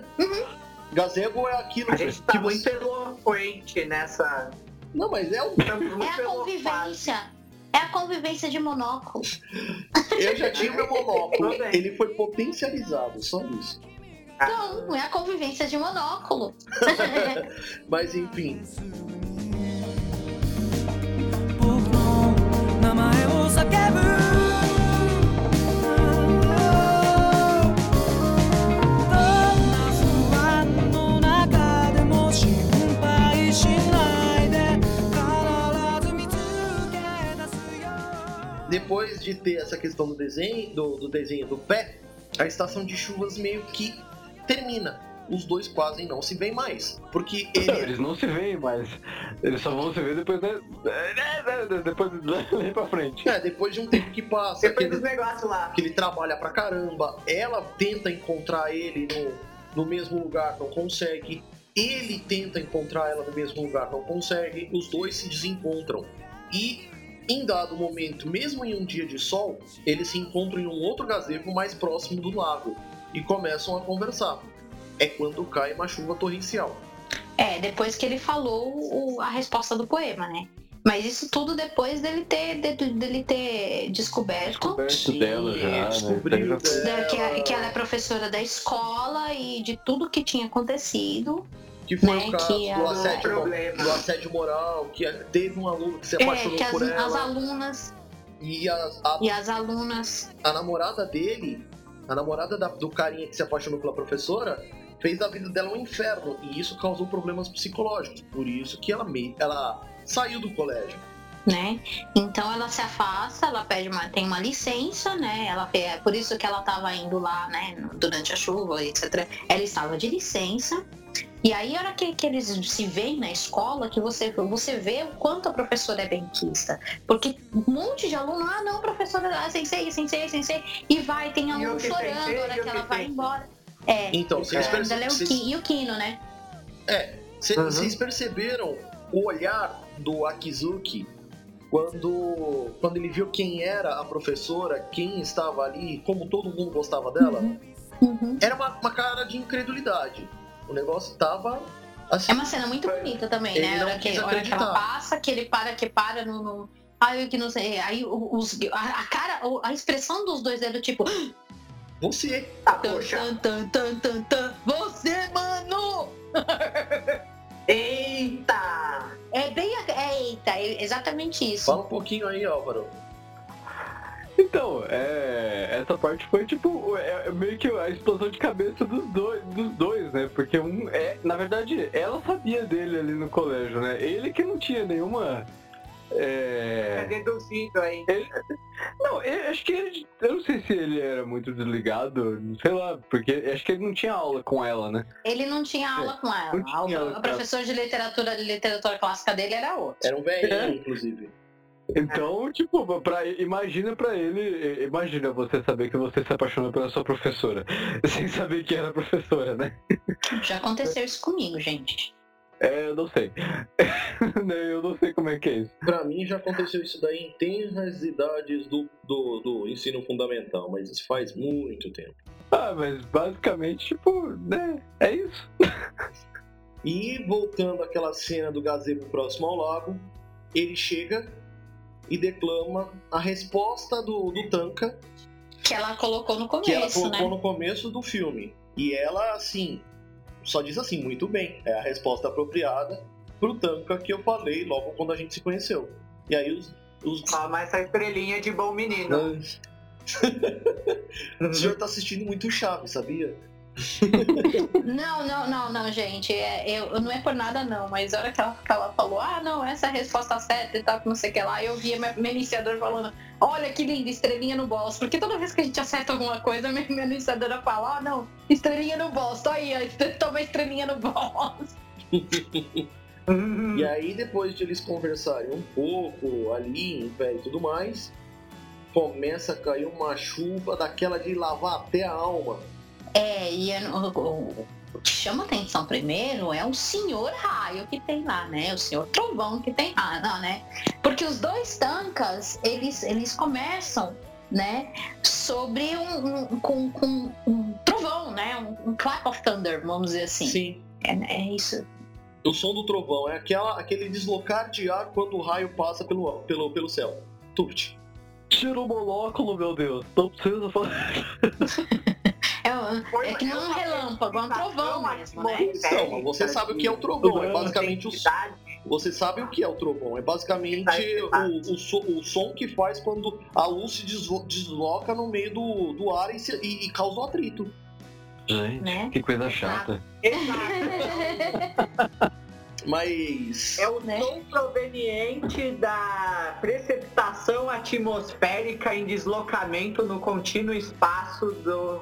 Gazebo é aquilo
A gente tá
que
muito
você.
eloquente nessa.
Não, mas é um. <laughs>
Estamos
É
muito
a convivência. É a convivência de monóculo.
Eu já tinha meu monóculo.
Bem.
Ele foi potencializado, só isso.
Não, é a convivência de monóculo. <laughs>
Mas enfim. Depois de ter essa questão do desenho, do, do desenho do pé, a estação de chuvas meio que termina. Os dois quase não se veem mais. Porque
Não, <laughs>
ele.
eles não se veem, mas eles só vão se ver depois, né? <laughs> Depois <laughs> daí pra frente.
É, depois de um tempo que passa, que
Depois dos
ele,
negócios lá.
que ele trabalha pra caramba, ela tenta encontrar ele no, no mesmo lugar, não consegue. Ele tenta encontrar ela no mesmo lugar, não consegue. Os dois se desencontram. E em dado momento, mesmo em um dia de sol, eles se encontram em um outro gazebo mais próximo do lago e começam a conversar. É quando cai uma chuva torrencial.
É, depois que ele falou o- a resposta do poema, né? Mas isso tudo depois dele ter, de- dele ter descoberto
Descoberto dela já, né?
descobriu dela,
que, a- que ela é professora da escola e de tudo que tinha acontecido.
que foi
né,
o caso
que
do, assédio,
Problema.
do assédio moral, que teve um aluno que se
É,
apaixonou
que as,
por
as
ela.
alunas
E a, a,
e as alunas.
a namorada dele, a namorada da- do carinha que se apaixonou pela professora, fez da vida dela um inferno. E isso causou problemas psicológicos. Por isso que ela, meio, ela saiu do colégio.
né? Então ela se afasta, ela pede uma, tem uma licença, né? Ela é por isso que ela estava indo lá, né? Durante a chuva, etc. Ela estava de licença. E aí, a hora que, que eles se veem na escola, que você, você vê o quanto a professora é benquista. Porque um monte de aluno, ah, não, professora, ah, sensei, sensei, sensei. E vai, tem aluno chorando
sensei,
a hora que ela vai embora. É,
Então, vocês,
é,
perce-
dela é
vocês-
e o Kino, né?
cê-
Uhum.
vocês perceberam o olhar do Akizuki quando, quando ele viu quem era a professora, quem estava ali, como todo mundo gostava dela?
Uhum.
Era uma, uma cara de incredulidade. O negócio tava assim.
É uma cena muito bonita também, né? A
não
hora que, hora que ela passa, que ele para, que para no. no... Aí que não sei. Aí os, a, a cara, a expressão dos dois é do tipo.
Você.
Ah,
Tan,
poxa.
tan, tan, tan, tan, você, mano!
Eita!
É bem. É, eita, é exatamente isso.
Fala um pouquinho aí, Álvaro.
Então, é, essa parte foi tipo é, é meio que a explosão de cabeça dos dois, dos dois, né? Porque um é, na verdade, ela sabia dele ali no colégio, né? Ele que não tinha nenhuma
É
é,
deduzido aí.
não, eu acho que ele, eu não sei se ele era muito desligado, sei lá, porque acho que ele não tinha aula com ela, né?
Ele não tinha aula com ela.
Tinha aula
A,
com
professora de literatura de literatura clássica dele era outro.
Era um velhinho,
É.
inclusive.
Então, tipo, pra, imagina pra ele, imagina você saber que você se apaixonou pela sua professora, <laughs> sem saber que era professora, né?
Já aconteceu isso comigo, gente.
É, eu não sei. <laughs> Né, eu não sei como é que é isso.
Pra mim já aconteceu isso daí em tenras idades do, do, do ensino fundamental, mas isso faz muito tempo.
Ah, mas basicamente, tipo, né? É isso.
E voltando àquela cena do gazebo próximo ao lago, ele chega e declama a resposta do, do Tanka
Que ela colocou no
que ela
começo,
colocou
né?
no começo do filme. E ela, assim, só diz assim, muito bem, é a resposta apropriada pro Tanka que eu falei logo quando a gente se conheceu. E aí os. os...
Toma essa estrelinha de bom menino. <laughs>
o senhor tá assistindo muito Chaves, sabia?
Não, não, não, não, gente. É, eu, não é por nada, não. Mas a hora que ela, que ela falou, ah, não, essa é a resposta certa e tal, não sei o que lá, eu via meu, meu iniciador falando, olha que linda, estrelinha no boss. Porque toda vez que a gente acerta alguma coisa, minha, minha iniciadora fala, ah, não, estrelinha no boss. Tô aí, <laughs> toma estrelinha no boss. <laughs>
e aí, depois de eles conversarem um pouco ali, em pé e tudo mais, começa a cair uma chuva daquela de lavar até a alma.
É, e o, o, o, que chama atenção primeiro é o senhor raio que tem lá, né? O senhor trovão que tem lá, não, né? Porque os dois tancas, eles, eles começam, né? Sobre um, um, com, com um trovão, né? Um, um, clap of thunder, vamos dizer assim.
Sim.
É, é isso.
O som do trovão é aquela, aquele deslocar de ar quando o raio passa pelo, pelo, pelo céu. Tut.
Tira o monóculo, meu Deus. Não precisa falar. <laughs>
É, é que não é um relâmpago, é um trovão mesmo, né?
Então, você sabe o que é o trovão. É basicamente o você sabe o que é o trovão? É basicamente o, o, so, o som que faz quando a luz se desloca no meio do, do ar e, se, e, e causa um atrito.
Gente, né? que coisa chata. <laughs>
Mas.
É o né? som proveniente da precipitação atmosférica em deslocamento no contínuo espaço do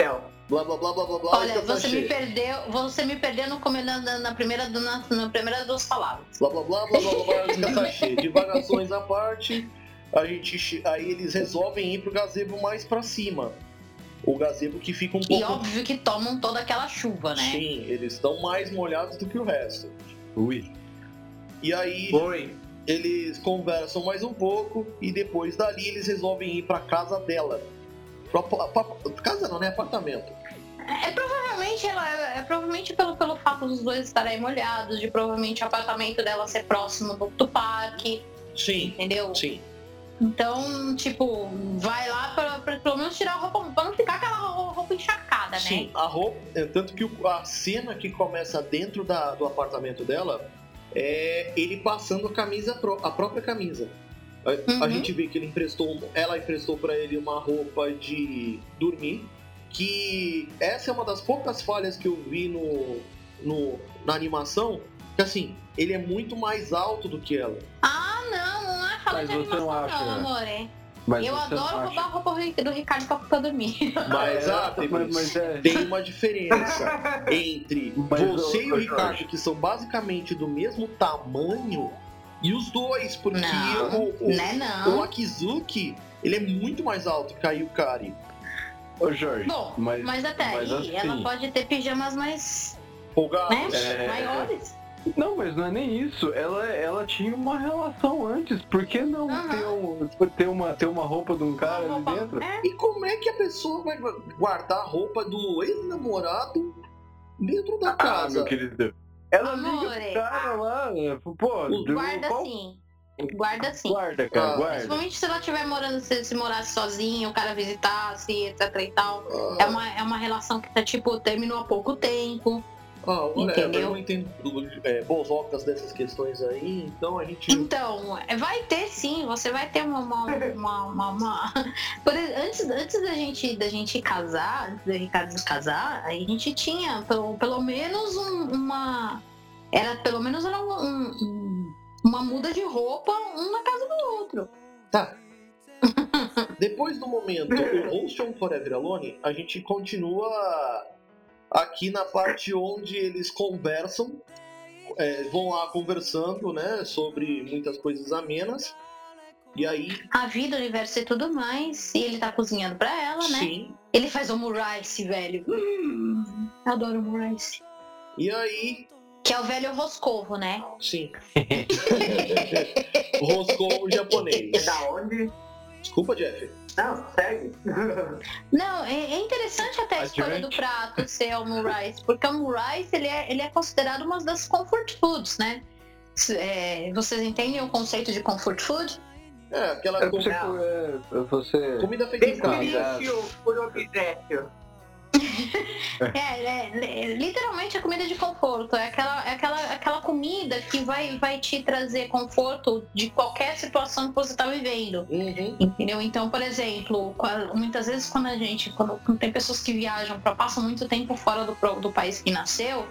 céu.
Blá blá blá blá blá blá.
Olha, você me perdeu, você me perdeu no, na, na, primeira, na, na primeira duas palavras.
Blá blá blá blá blá blá, blá cheio. Divagações à parte, a gente, aí eles resolvem ir pro gazebo mais pra cima. O gazebo que fica um pouco.
E óbvio que tomam toda aquela chuva, né?
Sim, eles estão mais molhados do que o resto.
Ui.
E aí.
Oi.
Eles conversam mais um pouco e depois dali eles resolvem ir pra casa dela Casa não, né? Apartamento.
É, é provavelmente ela é, é, provavelmente pelo, pelo fato dos dois estarem molhados, de provavelmente o apartamento dela ser próximo do, do parque.
Sim.
Entendeu?
Sim.
Então, tipo, vai lá pra, pra pelo menos tirar a roupa, pra não ficar aquela roupa encharcada, né?
Sim, a roupa. É, tanto que a cena que começa dentro da, do apartamento dela é ele passando a camisa, a própria camisa. A, uhum. a gente vê que ele emprestou, ela emprestou para ele uma roupa de dormir, que essa é uma das poucas falhas que eu vi no, no na animação, que assim, ele é muito mais alto do que ela.
Ah, não, não é falha de animação não, acha, não amor, é. Mas eu adoro roubar a roupa do Ricardo pra, pra dormir. <laughs>
Mas, ah, tem, mas, mas é... tem uma diferença <laughs> entre mas, você e o Ricardo, que são basicamente do mesmo tamanho, e os dois, porque
não,
o, o,
né, não.
o Akizuki, ele é muito mais alto que a Yukari.
Ô Jorge,
Bom, mas, mas até mas aí assim, ela pode ter pijamas mais
folgados,
né, é... maiores.
Não, mas não é nem isso. Ela, ela tinha uma relação antes. Por que não uhum. ter, um, ter, uma, ter uma roupa de um cara ali dentro?
É. E como é que a pessoa vai guardar a roupa do ex-namorado dentro da
ah,
casa?
Meu querido. Ela Amore, liga pro cara lá, pô.
Guarda qual... sim. Guarda sim.
Guarda, cara, ah, guarda.
Principalmente se ela estiver morando, se, se morasse sozinha, o cara visitasse, etc e tal. Ah. É, uma, é uma relação que tá, tipo, terminou há pouco tempo.
Ah, entendeu? eu não entendo é, boas ocas dessas questões aí, então a gente.
Então, é, vai ter sim, você vai ter uma. uma, uma, uma, uma... Por, antes, antes da gente, da gente casar, antes da Ricardo casar, a gente tinha pelo, pelo menos um, uma. Era pelo menos era um, um, uma muda de roupa, um na casa do outro.
Tá. Depois do momento o Ocean Forever Alone, a gente continua aqui na parte onde eles conversam, é, vão lá conversando, né, sobre muitas coisas amenas. E aí.
A vida, o universo e tudo mais. E ele tá cozinhando pra ela, né?
Sim.
Ele faz omurice, velho. Hum, adoro omurice.
E aí.
Que é o velho roscovo, né?
Sim. <laughs> <laughs> roscovo japonês.
É da onde?
Desculpa, Jeff.
Não, segue.
Não, é, é interessante até a escolha do prato ser o rice, porque o rice ele é, ele é considerado uma das comfort foods, né? É, vocês entendem o conceito de comfort food?
É, aquela
é, você, é, você...
comida feita em casa.
por obséquio.
É, é, é, literalmente a comida de conforto. É aquela, é aquela, aquela comida que vai, vai te trazer conforto de qualquer situação que você está vivendo.
Uhum.
Entendeu? Então, por exemplo, muitas vezes quando a gente, quando, quando tem pessoas que viajam para passam muito tempo fora do, do país que nasceu,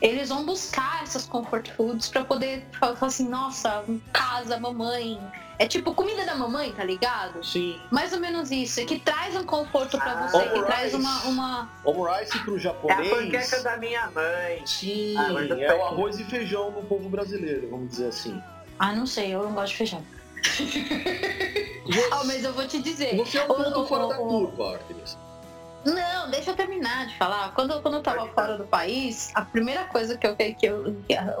eles vão buscar essas comfort foods para poder fa- falar assim, nossa, casa, mamãe. É tipo comida da mamãe, tá ligado?
Sim.
Mais ou menos isso, que traz um conforto para
Ah,
você, que
alright.
traz uma, uma.
Omurice pro
É a
japonês.
panqueca da minha mãe.
Sim,
Ah,
é o arroz e feijão do povo brasileiro, vamos dizer assim.
Ah, não sei, eu não gosto de feijão. <laughs> Ah, mas eu vou te dizer.
Você é um ponto fora da curva, Artemis.
Não, deixa eu terminar de falar. Quando, quando eu tava fora do país, a primeira coisa que eu, que, eu,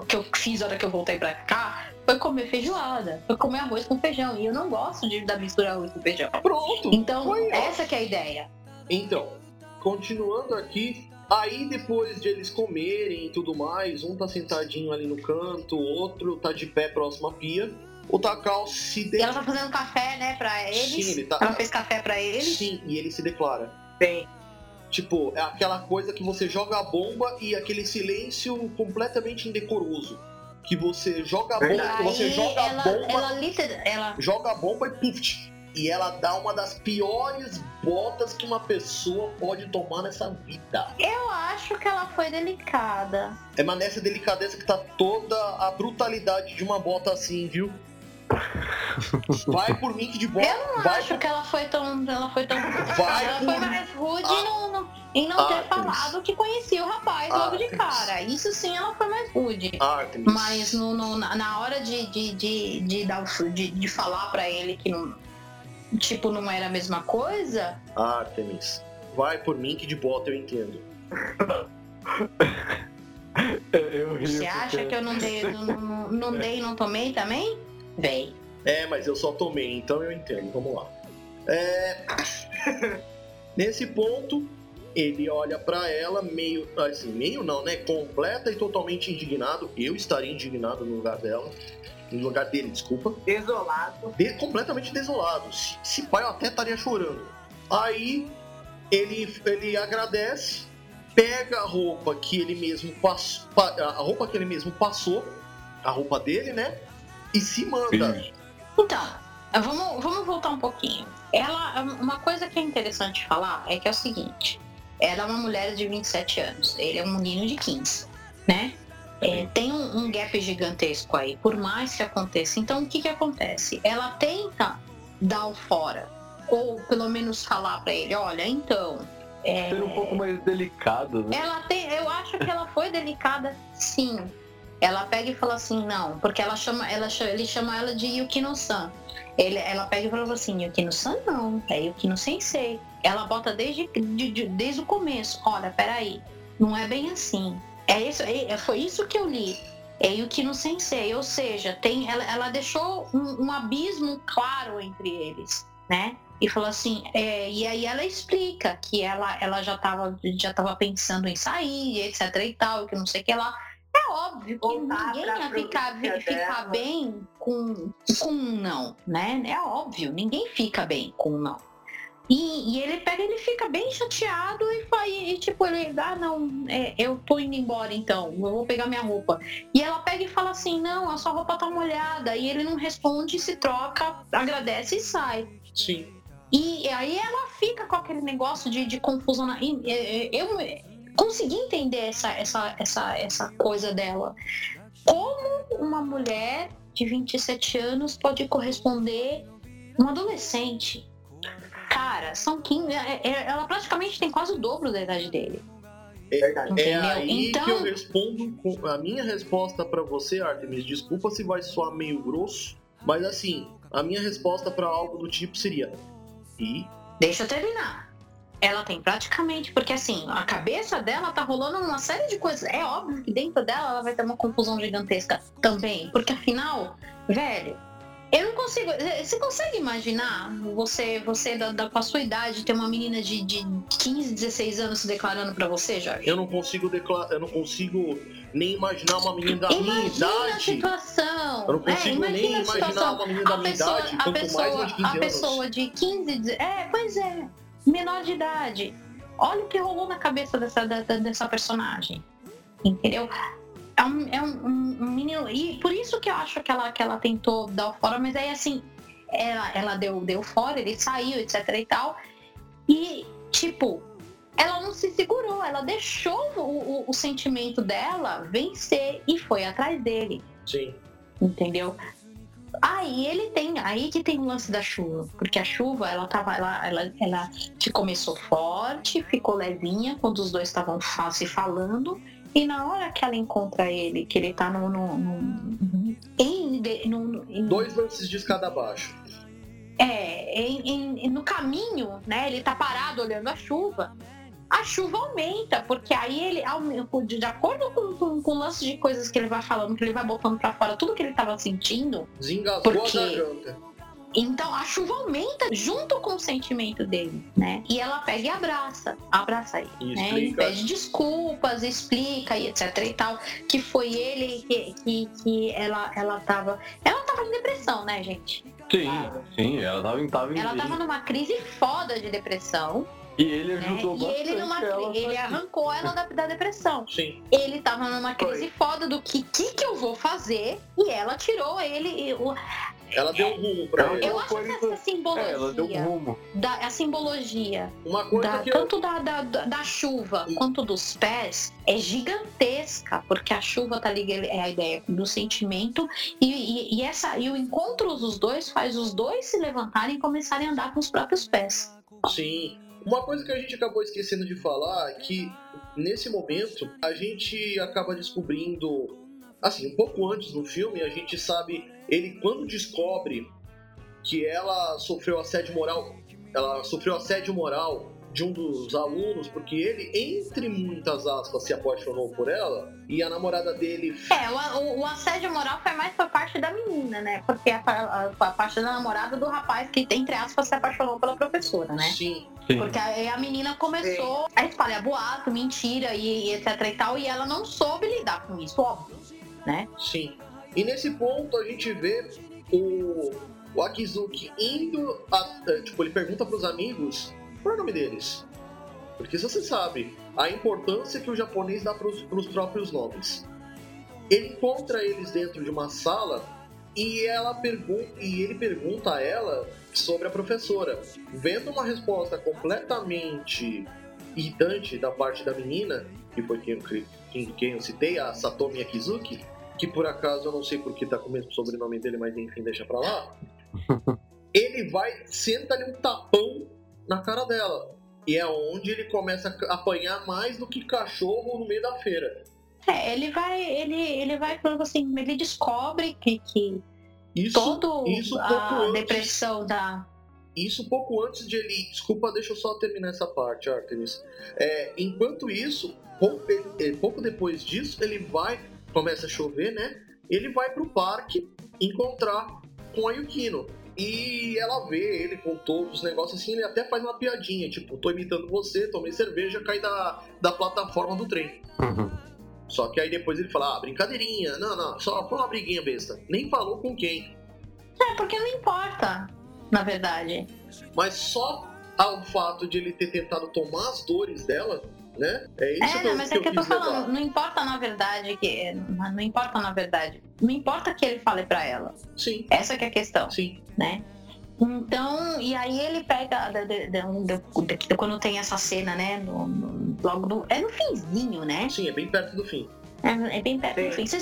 que eu fiz na hora que eu voltei pra cá foi comer feijoada. Foi comer arroz com feijão. E eu não gosto de da mistura arroz com feijão.
Pronto.
Então,
Foi,
essa que é a ideia.
Então, continuando aqui, aí depois de eles comerem e tudo mais, um tá sentadinho ali no canto, o outro tá de pé próximo à pia. O Takao se
E
de...
ela tá fazendo café, né, pra eles.
Sim, ele tá-
Ela fez café pra eles.
Sim, e ele se declara.
Tem.
Tipo, é aquela coisa que você joga a bomba e aquele silêncio completamente indecoroso. Que você joga a bomba, você joga a
ela,
bomba,
ela, liter- ela
joga a bomba e puf! E ela dá uma das piores botas que uma pessoa pode tomar nessa vida.
Eu acho que ela foi delicada.
É mas nessa delicadeza que tá toda a brutalidade de uma bota assim, viu? <laughs> Vai por mim que de bota.
Eu não
vai
acho que ela foi tão. Ela foi tão.
Vai
ela
por-
foi mais rude
Ah.
em não, em não ter
Artemis.
falado que conhecia logo de cara. Isso sim ela foi mais rude.
Artemis.
Mas no, no- na na hora de, de, de, de, dar o- de, de falar pra ele que não. Tipo, não era a mesma coisa,
Artemis. Vai por mim que de bota eu entendo. <laughs>
Eu rio
você acha
porque-
que eu não dei, <laughs> não, não, não dei e não tomei também? Véi.
É, mas eu só tomei, então eu entendo. Vamos lá. É... <laughs> Nesse ponto, ele olha pra ela meio, assim, meio não, né? Completa e totalmente indignado. Eu estaria indignado no lugar dela. No lugar dele, desculpa.
Desolado.
de- completamente desolado. Se, se pai, eu até estaria chorando. Aí ele, ele agradece, pega a roupa que ele mesmo passou, a roupa que ele mesmo passou, a roupa dele, né? E se manda.
Então, vamos, vamos voltar um pouquinho. Ela, uma coisa que é interessante falar é que é o seguinte: ela é uma mulher de 27 anos, ele é um menino de 15, né? É, tem um, um gap gigantesco aí, por mais que aconteça. Então, o que que acontece? Ela tenta dar o fora, ou pelo menos falar pra ele: olha, então. é,
Ser um pouco mais delicado, né?
ela tem, eu acho que ela foi delicada, sim. Ela pega e fala assim, não, porque ela chama, ela ele chama ela de Yukino-san. Ele, ela pega e fala assim, Yukino-san não, é Yukino Sensei. Ela bota desde, de- de- desde o começo, olha, peraí, não é bem assim. É isso, é, foi isso que eu li. É Yukino Sensei, ou seja, tem, ela, ela deixou um, um abismo claro entre eles, né? E falou assim, é, e aí ela explica que ela, ela já estava já tava pensando em sair, etc e tal, que não sei o que lá. É óbvio que
Voltar
ninguém ia ficar, ficar bem com, com um não, né? É óbvio, ninguém fica bem com um não. E, e ele pega, ele fica bem chateado e, e, e, tipo, ele, ah, não, é, eu tô indo embora então, eu vou pegar minha roupa. E ela pega e fala assim, não, a sua roupa tá molhada. E ele não responde, se troca, agradece e sai.
Sim.
E aí ela fica com aquele negócio de, de confusão. na- Eu consegui entender essa, essa, essa, essa coisa dela. Como uma mulher de 27 anos pode corresponder um adolescente? Cara, são 15. é- é- Ela praticamente tem quase o dobro da idade dele.
É
Entendeu?
aí
Então-
que eu respondo com a minha resposta pra você, Artemis. Desculpa se vai soar meio grosso, mas assim, a minha resposta pra algo do tipo seria: e
Deixa eu terminar. Ela tem praticamente, porque assim, a cabeça dela tá rolando uma série de coisas. É óbvio que dentro dela ela vai ter uma confusão gigantesca também. Porque afinal, velho, eu não consigo. Você consegue imaginar você, você da, da- com a sua idade, ter uma menina de, de 15, 16 anos se declarando pra você, Jorge?
eu não consigo declarar, eu não consigo nem imaginar uma menina da minha
Imagina a
idade.
situação.
Eu não consigo
é,
nem
imagina a
imaginar
situação.
uma menina da
a
minha
pessoa,
idade,
a pessoa,
uma de 15
a
anos.
pessoa de 15, deze- é, pois é, menor de idade, olha o que rolou na cabeça dessa, da- da- dessa personagem. Entendeu? É um, é um- um- menino. E por isso que eu acho que ela, que ela tentou dar o fora, mas aí assim, ela, ela deu, deu fora, ele saiu, etc e tal. E, tipo, ela não se segurou, ela deixou o, o- o sentimento dela vencer e foi atrás dele
Sim.
entendeu? Aí ele tem, aí que tem o lance da chuva, porque a chuva ela tava, ela, ela, ela começou forte, ficou levinha quando os dois estavam se falando e na hora que ela encontra ele, que ele tá no, no, no- em, no- no- em-
Dois lances de escada abaixo.
é, em- no caminho, né? Ele tá parado olhando a chuva. A chuva aumenta, porque aí ele, de acordo com, com, com o lance de coisas que ele vai falando, que ele vai botando pra fora, tudo que ele tava sentindo,
Desengasgou
Por
a garganta.
Então a chuva aumenta junto com o sentimento dele, né? E ela pega e abraça, abraça ele,
E
né?
Explica.
pede desculpas, explica e etc e tal, que foi ele que, que, que ela, ela tava. Ela tava em depressão, né, gente?
Sim, sim, ela tava, tava em
Ela tava numa crise foda de depressão,
E ele ajudou
E ele, numa,
ela
ele arrancou ela da, da depressão.
Sim.
Ele tava numa crise foda do que, que que eu vou fazer e ela tirou ele. e o-
Ela deu um rumo pra
Ela
ele.
Eu acho que essa simbologia.
É, ela deu um rumo.
da, a simbologia
Uma coisa
da-
que eu...
tanto da, da, da- da chuva quanto dos pés é gigantesca, porque a chuva tá ligada é a ideia do sentimento e, e, e essa e o encontro dos dois faz os dois se levantarem e começarem a andar com os próprios pés.
Sim. Uma coisa que a gente acabou esquecendo de falar é que nesse momento a gente acaba descobrindo, assim, um pouco antes no filme, a gente sabe, ele quando descobre que ela sofreu assédio moral, ela sofreu assédio moral de um dos alunos, porque ele, entre muitas aspas, se apaixonou por ela, e a namorada dele
É, o, o- assédio moral foi mais por parte da menina, né? Porque a, a, a parte da namorada do rapaz que, entre aspas, se apaixonou pela professora, né?
Sim.
Porque aí a menina começou a espalhar boato, mentira e, e etc e tal, e ela não soube lidar com isso, óbvio, né?
Sim. E nesse ponto a gente vê o, o Akizuki indo. A, é, tipo, ele pergunta pros amigos qual é o nome deles. Porque se você sabe a importância que o japonês dá pros, pros próprios nomes. Ele encontra eles dentro de uma sala e ela pergunta e ele pergunta a ela sobre a professora. Vendo uma resposta completamente irritante da parte da menina, que foi quem, eu- quem, quem eu citei, a Satomi Akizuki, que por acaso eu não sei porque tá com o mesmo sobrenome dele, mas enfim, deixa pra lá. <laughs> ele vai, senta ali um tapão na cara dela. E é onde ele começa a apanhar mais do que cachorro no meio da feira.
É, ele vai, ele, ele vai falando assim, ele descobre que, que
Isso,
todo
isso pouco
a
antes.
depressão da.
isso pouco antes de ele. Desculpa, deixa eu só terminar essa parte, Artemis. É, enquanto isso, pouco, ele- pouco depois disso, ele vai. Começa a chover, né? Ele vai pro parque encontrar com a Yukino. E ela vê ele com todos os negócios assim, ele até faz uma piadinha, tipo, tô imitando você, tomei cerveja, caí da, da plataforma do trem.
Uhum.
Só que aí depois ele fala, ah, brincadeirinha, não, não, só foi uma briguinha besta. Nem falou com quem.
É, porque não importa, na verdade.
Mas só ao fato de ele ter tentado tomar as dores dela, né? É isso
é,
que, eu,
não, mas
que
é que eu tô
quis levar.
falando, não importa na verdade que. Não importa na verdade. Não importa que ele fale pra ela.
Sim,
Essa que é a questão.
sim.
né? Então, e aí ele pega da- da- da- da- da- quando tem essa cena, né? no- no- logo no, é no finzinho, né?
Sim, é bem perto do fim.
É, é bem perto do
Sim.
fim.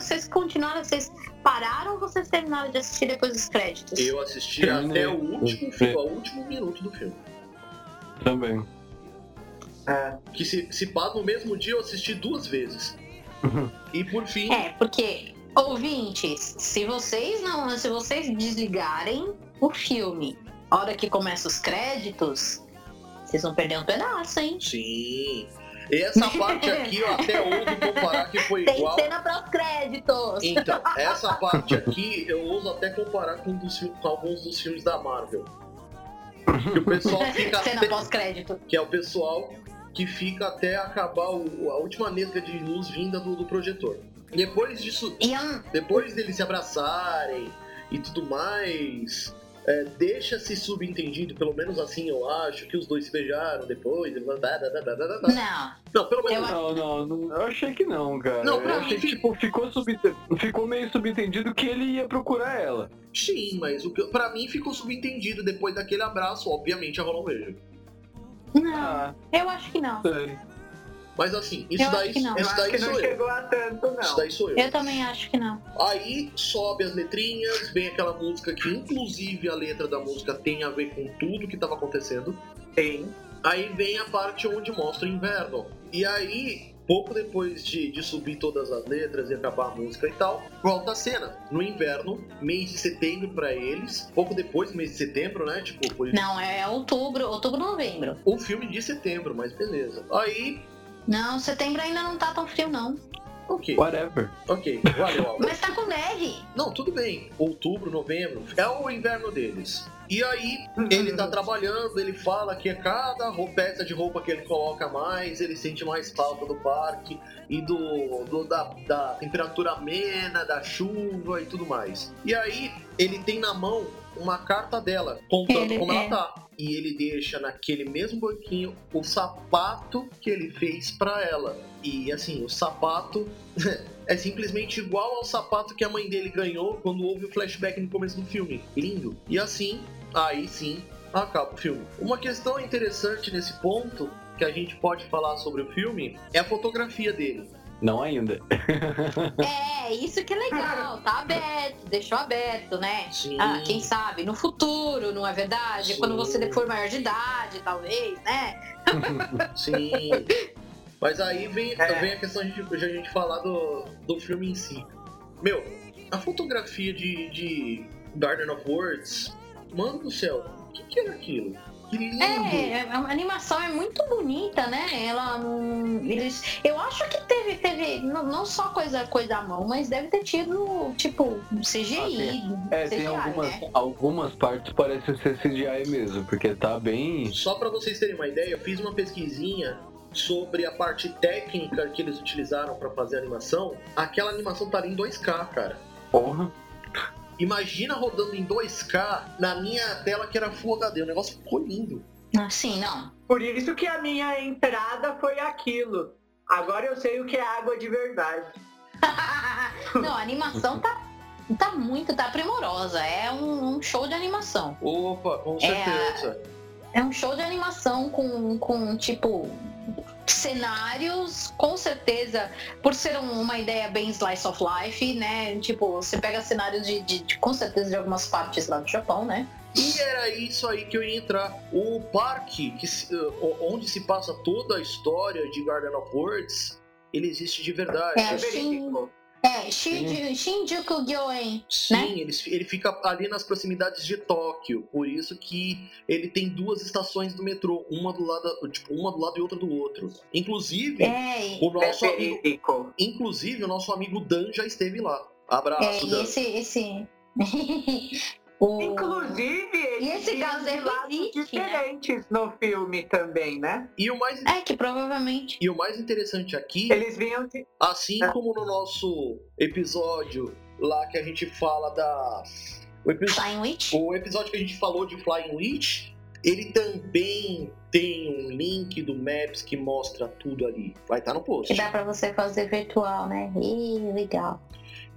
Vocês, continuaram, vocês pararam ou vocês terminaram de assistir depois dos créditos?
Eu assisti até o último, filme, o último minuto do filme.
Também.
É.
Que se, se pá, no mesmo dia eu assisti duas vezes. E por fim,
É, porque, ouvintes, se vocês não. Se vocês desligarem o filme, a hora que começa os créditos, vocês vão perder um pedaço, hein?
sim. E essa parte aqui eu até ouso comparar que foi
Tem
igual.
cena para os créditos!
Então, <laughs> essa parte aqui eu ouso até comparar com, um dos filmes- com alguns dos filmes da Marvel. Que o pessoal <laughs> fica
Cena
até,
pós-crédito.
que é o pessoal que fica até acabar o- a última nesga de luz vinda do, do projetor. Depois disso,
E eu,
depois deles se abraçarem e tudo mais, é, deixa-se subentendido, pelo menos assim eu acho, que os dois se beijaram depois. blá, blá, blá, blá, blá, blá, blá.
Não.
Não, pelo
Eu
menos.
Não, não, não, eu achei que não, cara.
Não,
eu
pra
achei
mim
que tipo, ficou, subte... ficou meio subentendido que ele ia procurar ela.
Sim, mas o que, pra mim ficou subentendido depois daquele abraço, obviamente, a rolar um beijo.
Não.
Ah,
Eu acho que não.
sei.
Mas assim, isso
Eu acho
daí,
que não.
Eu
isso
acho
daí
que não
sou eu.
chegou a tanto,
Isso daí sou eu.
Eu também acho que não.
Aí sobe as letrinhas, vem aquela música que, inclusive, a letra da música tem a ver com tudo que estava acontecendo.
Sim.
Aí vem a parte onde mostra o inverno. E aí, pouco depois de, de subir todas as letras e acabar a música e tal, volta a cena. No inverno, mês de setembro pra eles. Pouco depois mês de setembro, né? Tipo, foi
Não, é outubro, outubro, novembro.
o filme de setembro, mas beleza. Aí,
Não, setembro ainda não tá tão frio, não.
ok,
Whatever.
ok, valeu. Álvaro.
Mas tá com neve.
Não, tudo bem. Outubro, novembro, é o inverno deles. E aí, ele tá trabalhando, ele fala que a cada ro- peça de roupa que ele coloca mais, ele sente mais falta do parque e do, do- da, da temperatura amena, da chuva e tudo mais. E aí, ele tem na mão uma carta dela, contando
Ele-
como
é.
ela tá. E ele deixa naquele mesmo banquinho o sapato que ele fez pra ela. E assim, o sapato <laughs> é simplesmente igual ao sapato que a mãe dele ganhou quando houve o flashback no começo do filme. Lindo. E assim, aí sim, acaba o filme. Uma questão interessante nesse ponto que a gente pode falar sobre o filme é a fotografia dele.
Não ainda. <laughs>
É, isso que é legal. Tá aberto, deixou aberto, né?
Sim.
Ah, quem sabe, no futuro, não é verdade?
Sim.
Quando você for maior de idade, talvez, né? <laughs>
Sim. Mas aí vem,
É.
vem a questão de, de a gente falar do, do filme em si. Meu, a fotografia de, de Garden of Words, mano do céu, o que, que era aquilo? Que lindo!
É, a animação é muito bonita, né? Ela. Eles, eu acho que teve, teve não, não só coisa, coisa à mão, mas deve ter tido, tipo, CGI.
É, tem
CGI,
algumas,
né?
algumas partes que parecem ser CGI mesmo, porque tá bem.
Só pra vocês terem uma ideia, eu fiz uma pesquisinha sobre a parte técnica que eles utilizaram pra fazer a animação. Aquela animação tá em 2K, cara.
Porra.
Imagina rodando em 2K na minha tela que era Full HD. O negócio ficou lindo.
Assim, não.
Por isso que a minha entrada foi aquilo. Agora eu sei o que é água de verdade. <laughs>
não, a animação tá, tá muito, tá primorosa. É um, um show de animação.
Opa, com
É,
certeza.
É um show de animação com, com tipo, cenários, com certeza, por ser um- uma ideia bem slice of life, né? Tipo, você pega cenários de, de- de- com certeza, de algumas partes lá do Japão, né?
E era isso aí que eu ia entrar. O parque, que se- uh, onde se passa toda a história de Garden of Words, ele existe de verdade.
É,
É verídico.
É, Shinju, Shinjuku Gyoen.
Sim,
né?
ele, ele fica ali nas proximidades de Tóquio, por isso que ele tem duas estações do metrô, uma do lado, tipo, uma do lado e outra do outro. Inclusive,
É,
o
É
nosso amigo,
verídico.
inclusive o nosso amigo Dan já esteve lá.
é,
Abraço,
e
Dan.
esse. esse... <laughs> o...
Inclusive,
E
eles
esse
viam
caso
de
é
lados
né?
diferentes no filme também, né?
E o mais
É, que provavelmente.
e o mais interessante aqui,
Eles vinham de.
assim
É.
como no nosso episódio lá que a gente fala da o, epi-
Flying Witch?
o episódio que a gente falou de Flying Witch, ele também tem um link do Maps que mostra tudo ali. Vai estar no post.
Que dá pra você fazer virtual, né? Ih, legal.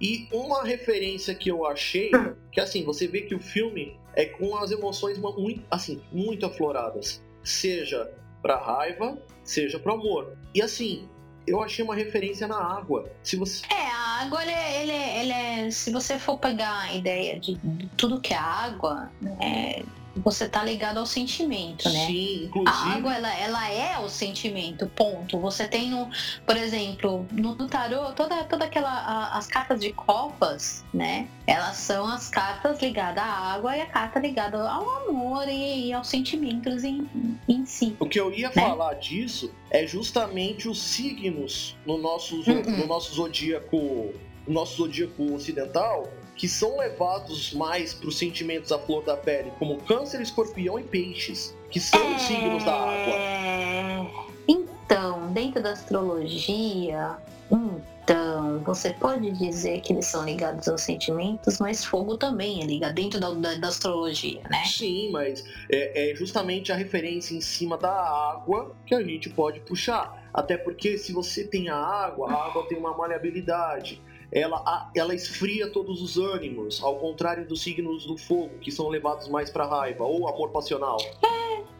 E uma referência que eu achei, que assim, você vê que o filme é com as emoções muito, assim, muito afloradas. Seja pra raiva, seja pro amor. E assim, eu achei uma referência na água. Se você.
É, a água, ele é, ele é- ele é- Se você for pegar a ideia de, de tudo que é água, né? Você tá ligado ao sentimento, né?
Sim,
A
inclusive.
água, ela, ela é o sentimento, ponto. Você tem, um, por exemplo, no, no tarô, toda, toda aquela. a- as cartas de copas, né? Elas são as cartas ligadas à água e a carta ligada ao amor e, e aos sentimentos em, em si.
O que eu ia
Né?
falar disso é justamente os signos no nosso, zo-
Uhum.
no nosso zodíaco. No nosso zodíaco ocidental, que são levados mais para os sentimentos à flor da pele, como câncer, escorpião e peixes, que são os signos da água.
É, Então, dentro da astrologia, Então, você pode dizer que eles são ligados aos sentimentos, mas fogo também é ligado dentro da, da, da astrologia, né?
Sim, mas é, é justamente a referência em cima da água que a gente pode puxar. Até porque se você tem a água, a água tem uma maleabilidade. Ela, ela esfria todos os ânimos, ao contrário dos signos do fogo, que são levados mais pra raiva, ou amor passional.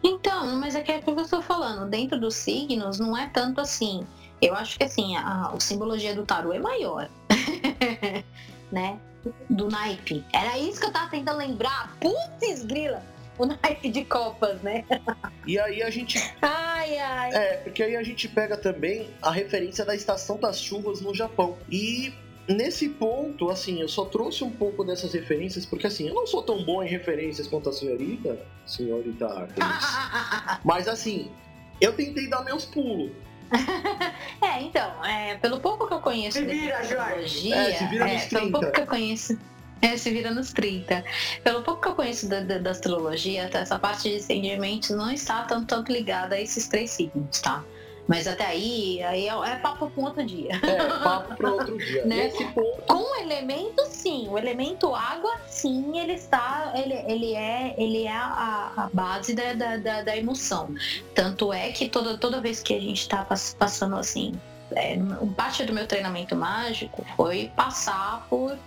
Então, mas é que é o que eu estou falando, dentro dos signos não é tanto assim. Eu acho que assim, a, a simbologia do tarô é maior. <laughs> né? Do naipe. Era isso que eu tava tentando lembrar. Putz, grila! O naipe de copas, né?
E aí a gente
Ai, ai.
É, porque aí a gente pega também a referência da estação das chuvas no Japão. E nesse ponto, assim, eu só trouxe um pouco dessas referências, porque assim, eu não sou tão bom em referências quanto a senhorita, senhorita Artemis. <laughs> Mas assim, eu tentei dar meus pulos. <laughs>
É, então, é, pelo pouco que eu conheço
Se
de
vira, Jorge.
astrologia,
É, se vira nos
pelo
30.
pouco que eu conheço. É, se vira nos 30. Pelo pouco que eu conheço da, da, da astrologia, tá, essa parte de sentimentos não está tanto, tanto ligada a esses três signos, tá? Mas até aí, aí é, é papo com outro dia.
É, papo para outro dia. <laughs>
Né?
Ponto,
Com o elemento, sim. O elemento água, sim, ele está. Ele, ele é, ele é a, a base da, da, da, emoção. Tanto é que toda, toda vez que a gente está passando assim. É, parte do meu treinamento mágico foi passar por,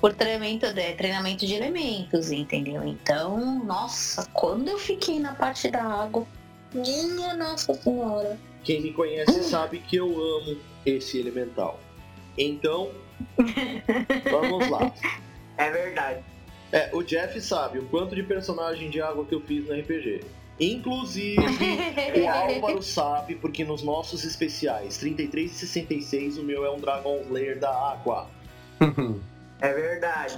por treinamento, de, treinamento de elementos, entendeu? Então, nossa, quando eu fiquei na parte da água, minha nossa senhora.
Quem me conhece sabe que eu amo esse elemental. Então, <laughs> vamos lá.
É verdade.
É, o Jeff sabe o quanto de personagem de água que eu fiz no RPG. Inclusive, <laughs> O Álvaro sabe, porque nos nossos especiais 33 e 66, o meu é um Dragon Slayer da Água. <laughs>
É verdade.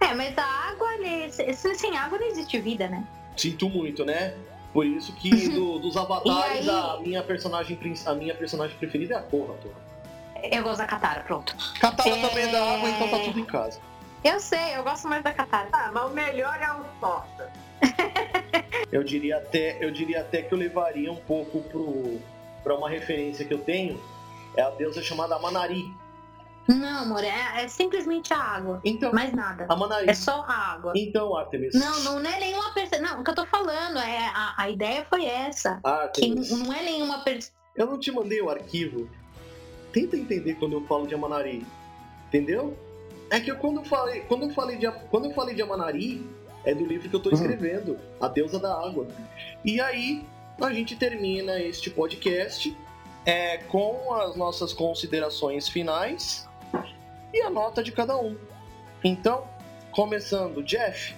É, mas a água, sem água não existe vida, né?
Sinto muito, né? Por isso que <laughs> do- dos avatares,
aí?
a minha personagem a minha personagem preferida é a Korra, porra.
Eu gosto da Katara, pronto.
Katara
É.
também é da água, então tá tudo em casa.
Eu sei, eu gosto mais da Katara.
Ah, mas o melhor é o Tosta. <laughs>
Eu diria até, eu diria até que eu levaria um pouco pro para uma referência que eu tenho, é a deusa chamada Manari.
Não, amor, é, é simplesmente a água.
Então,
Mais nada.
a Manari.
É só a água.
Então, Artemis.
Não, não é nenhuma pessoa. Não, o que eu tô falando é a, a ideia foi essa. Que
Artemis.
não é nenhuma pessoa.
Eu não te mandei o arquivo. Tenta entender quando eu falo de Amanari. Entendeu? É que eu, quando eu falei, quando eu falei de quando eu falei de Amanari, é do livro que eu tô escrevendo, A Deusa da Água. E aí a gente termina este podcast é, com as nossas considerações finais e a nota de cada um. Então, começando, Jeff,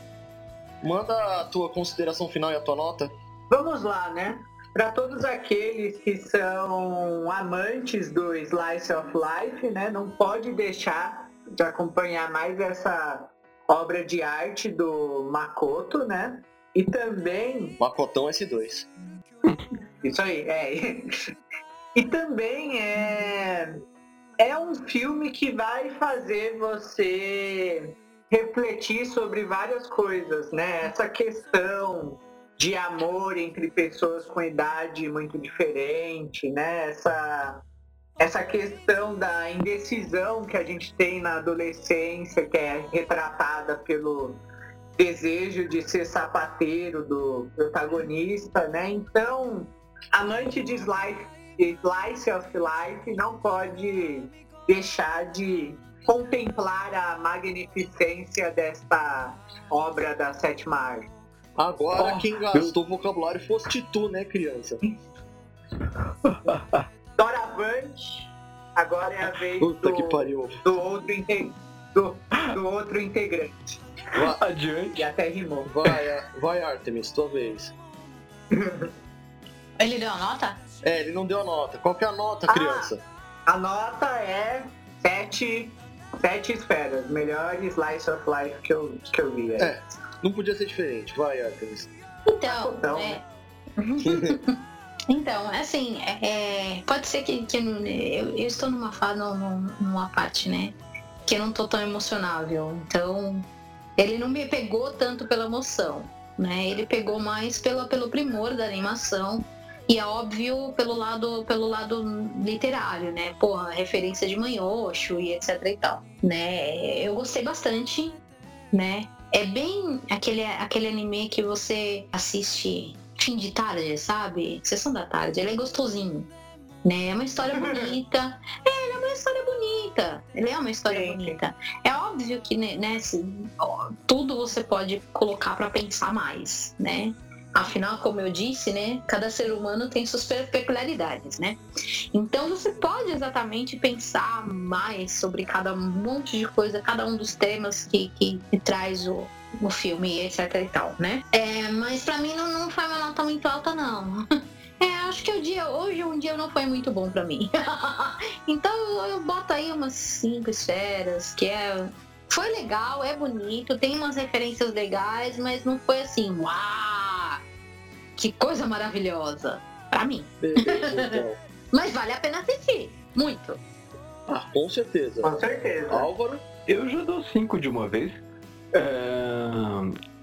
manda a tua consideração final e a tua nota.
Vamos lá, né? Para todos aqueles que são amantes do Slice of Life, né? Não pode deixar de acompanhar mais essa obra de arte do Makoto, né? E também
Macotão S2.
Isso aí, é. <laughs> E também é, é um filme que vai fazer você refletir sobre várias coisas, né? Essa questão de amor entre pessoas com idade muito diferente, né? Essa, essa questão da indecisão que a gente tem na adolescência, que é retratada pelo desejo de ser sapateiro do protagonista, né? Então, amante de slice, de slice of life não pode deixar de contemplar a magnificência desta obra da sétima arte.
Agora
Oh,
quem gastou vocabulário foste tu, né, criança? <laughs>
Doravante, agora é a vez
Puta
do,
que pariu.
do outro inte- do, do outro integrante.
Vai,
Adiante.
E até rimou.
vai, vai, Artemis, tua vez.
Ele deu a nota?
É, ele não deu a nota. Qual que é a nota,
Ah.
criança?
A nota é sete, sete esferas. Melhor slice of life que eu, que eu vi. aí.
É. Não podia ser diferente. Vai, Artemis.
Então,
Não.
é. <laughs> Então, assim, é, é, pode ser que, que eu, eu, eu estou numa fase, num- numa parte, né? Que eu não tô tão emocionável. Então, ele não me pegou tanto pela emoção, né? Ele pegou mais pela, pelo primor da animação. E é óbvio pelo lado, pelo lado literário, né? Porra, referência de Manhocho e etc e tal, né? Eu gostei bastante, né? É bem aquele, aquele anime que você assiste fim de tarde, sabe? Sessão da tarde. Ele é gostosinho, né? É uma história <laughs> bonita. É, ele é uma história bonita. Ele é uma história
Sim,
bonita. É óbvio que, né, né, ó, tudo você pode colocar pra pensar mais, né? Afinal, como eu disse, né, cada ser humano tem suas pe- peculiaridades, né? Então você pode exatamente pensar mais sobre cada monte de coisa, cada um dos temas que, que, que traz o, o filme, etc e tal, né? É, mas pra mim não, não foi uma nota muito alta, não. <laughs> É, acho que o dia, hoje um dia não foi muito bom pra mim. <laughs> então eu boto aí umas cinco esferas, que é foi legal, é bonito, tem umas referências legais, mas não foi assim, uau! Que coisa maravilhosa pra mim.
Beleza. <laughs>
Mas vale a pena assistir, muito.
Ah, com certeza.
Com certeza.
Álvaro?
Eu já dou cinco de uma vez. É,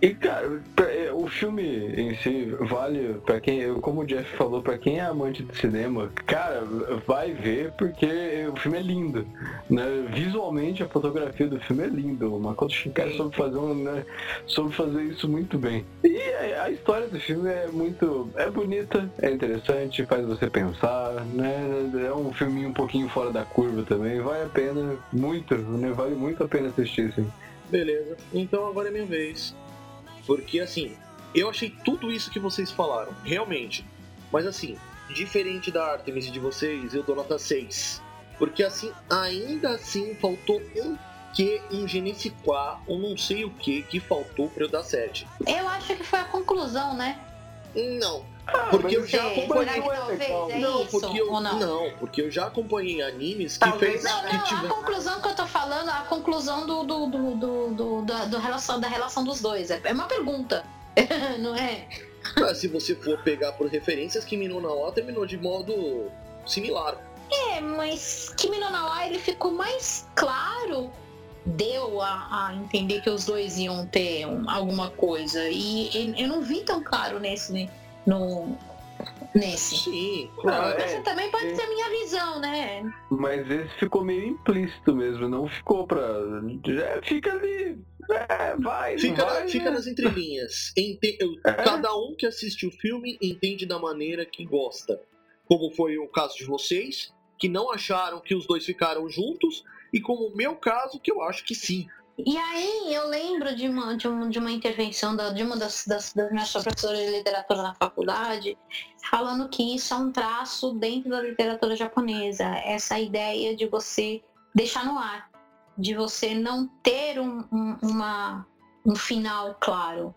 E cara, é, o filme em si vale pra quem, como o Jeff falou, pra quem é amante de cinema, cara, vai ver porque o filme é lindo, né? Visualmente a fotografia do filme é lindo. O Makoto Shinkai soube fazer um, né, soube fazer isso muito bem. E a, a história do filme é muito, é bonita, é interessante, faz você pensar, né? É um filminho um pouquinho fora da curva também, vale a pena muito, né? Vale muito a pena assistir, sim.
Beleza. Então agora é minha vez. Porque assim, eu achei tudo isso que vocês falaram, realmente. Mas assim, diferente da Artemis e de vocês, eu dou nota 6. Porque assim, ainda assim faltou um que, um Genesiquá, um não sei o que, que faltou pra eu dar 7.
Eu acho que foi a conclusão, né?
Não. Porque eu já acompanhei.
que é
não, porque eu,
não?
não, porque eu já acompanhei animes que
Talvez
fez
Não,
que
não,
tiver-
a conclusão que eu tô falando, a conclusão do, do, do, do, do- da, do relação, da relação dos dois. É é uma pergunta. <laughs> não é?
Ah, se você for pegar por referências, Kimi no Na wa terminou de modo similar.
É, mas Kimi no Na wa, ele ficou mais claro. Deu a, a entender que os dois iam ter um- alguma coisa. E eu- eu não vi tão claro nesse, né, no, nesse.
Sim, claro.
é.
Essa também pode
é.
ser a minha visão, né?
Mas esse ficou meio implícito mesmo, não ficou pra. Já fica ali. É, vai, não
Fica,
vai,
fica
né?
nas entrelinhas. Ente-
É.
Cada um que assiste o filme entende da maneira que gosta. Como foi o caso de vocês, que não acharam que os dois ficaram juntos, e como o meu caso, que eu acho que sim.
E aí eu lembro de uma, de uma, de uma intervenção da- de uma das, das, das minhas professoras de literatura na faculdade, falando que isso é um traço dentro da literatura japonesa, essa ideia de você deixar no ar, de você não ter um, um- uma, um final claro,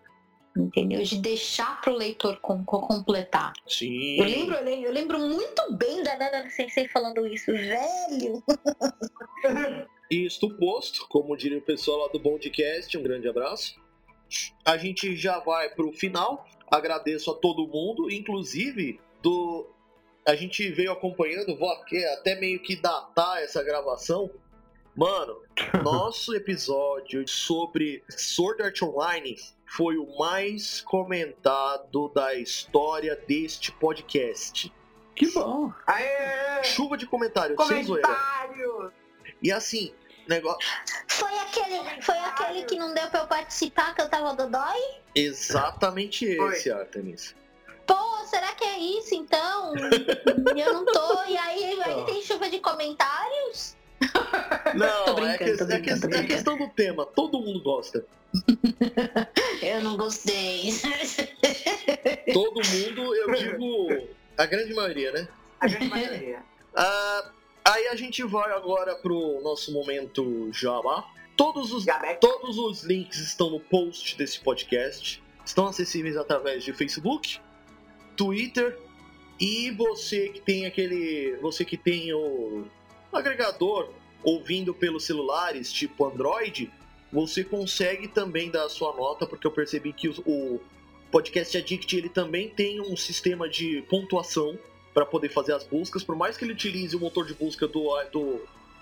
entendeu? De deixar para o leitor com- com- completar.
Sim.
Eu lembro, eu lembro, eu lembro muito bem da Nana Sensei falando isso, velho. <laughs>
E isto posto, como diria o pessoal lá do Bondcast, um grande abraço. A gente já vai pro final. Agradeço a todo mundo, inclusive do a gente veio acompanhando, vou até meio que datar essa gravação. Mano, <laughs> nosso episódio sobre Sword Art Online foi o mais comentado da história deste podcast.
Que bom.
Aê!
Chuva de comentários, sem zoeira. E assim, negócio.
Foi aquele, foi aquele que não deu pra eu participar, que eu tava dodói?
Exatamente
Foi.
esse, Artemis.
Pô, será que é isso então? <laughs> eu não tô. E aí, aí tem chuva de comentários? <laughs>
Não,
Tô
é,
brincando,
que-
tô
é que-
tô
é questão do tema. Todo mundo gosta. <laughs>
Eu não gostei.
Todo mundo, eu digo. A grande maioria, né?
A grande maioria.
Ah, aí a gente vai agora pro nosso momento Jabá. Todos os,
Jabá.
todos os links estão no post desse podcast. Estão acessíveis através de Facebook, Twitter e você que tem aquele. Você que tem o agregador ouvindo pelos celulares, tipo Android, você consegue também dar a sua nota, porque eu percebi que os- o Podcast Addict ele também tem um sistema de pontuação para poder fazer as buscas, por mais que ele utilize o motor de busca do, do,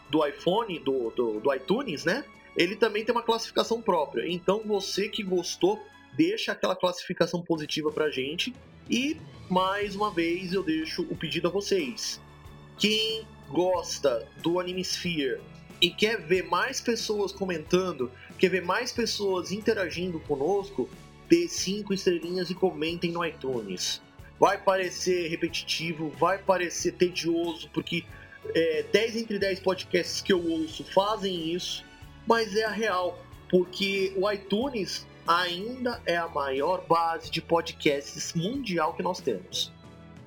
do iPhone, do, do, do iTunes, né? Ele também tem uma classificação própria. Então você que gostou, deixa aquela classificação positiva pra gente. E mais uma vez eu deixo o pedido a vocês. Quem gosta do Animesphere e quer ver mais pessoas comentando, quer ver mais pessoas interagindo conosco, dê cinco estrelinhas e comentem no iTunes. Vai parecer repetitivo, vai parecer tedioso, porque é, 10 entre 10 podcasts que eu ouço fazem isso, mas é a real, porque o iTunes ainda é a maior base de podcasts mundial que nós temos.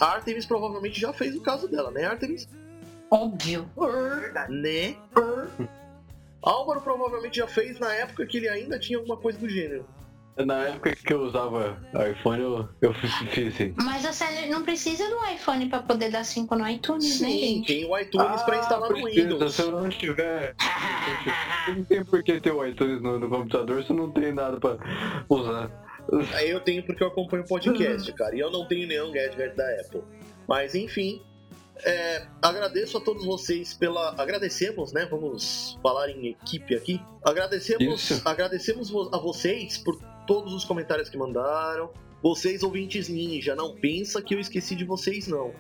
A Artemis provavelmente já fez o caso dela, né, Artemis?
Óbvio.
Né? <laughs> Álvaro provavelmente já fez na época que ele ainda tinha alguma coisa do gênero.
Na época que eu usava iPhone, eu, eu fiz assim.
Mas você não precisa do iPhone pra poder dar 5 no iTunes, né,
Sim,
gente?
tem o iTunes pra instalar no
Ah, precisa.
Windows.
Se eu não tiver. Não tem por que ter o iTunes no, no computador se não tem nada pra usar.
Aí eu tenho porque eu acompanho o podcast, cara. E eu não tenho nenhum gadget da Apple. Mas enfim, é, agradeço a todos vocês pela. Agradecemos, né? Vamos falar em equipe aqui. Agradecemos,
Isso.
agradecemos a vocês por todos os comentários que mandaram. Vocês, ouvintes ninja, não pensa que eu esqueci de vocês, não.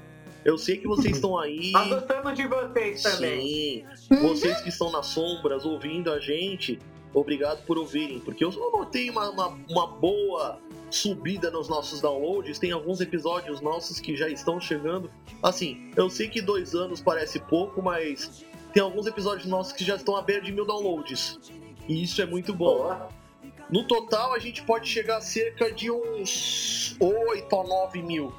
Eu sei que vocês estão aí. <laughs>
Gostamos de vocês também.
Sim, vocês que estão nas sombras ouvindo a gente, obrigado por ouvirem, porque eu notei uma, uma, uma boa subida nos nossos downloads. Tem alguns episódios nossos que já estão chegando. Assim, eu sei que dois anos parece pouco, mas tem alguns episódios nossos que já estão à beira de mil downloads. E isso é muito bom.
Boa.
No total, a gente pode chegar a cerca de uns 8 a 9 mil.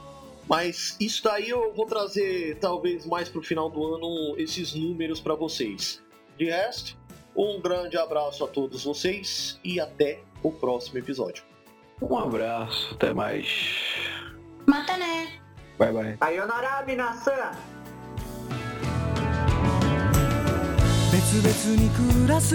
Mas isso daí eu vou trazer, talvez mais pro final do ano, esses números para vocês. De resto, um grande abraço a todos vocês e até o próximo episódio.
Um abraço, até mais.
Mata né?
Bye bye.
Sayonara, minasan!
別々に暮らす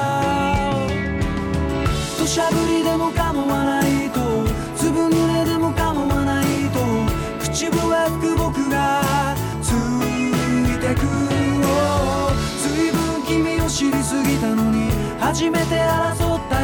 しゃぶりでも構わないと。粒濡れでも構わないと。口笛吹く僕がついてくずいぶん君を知りすぎたのに初めて争った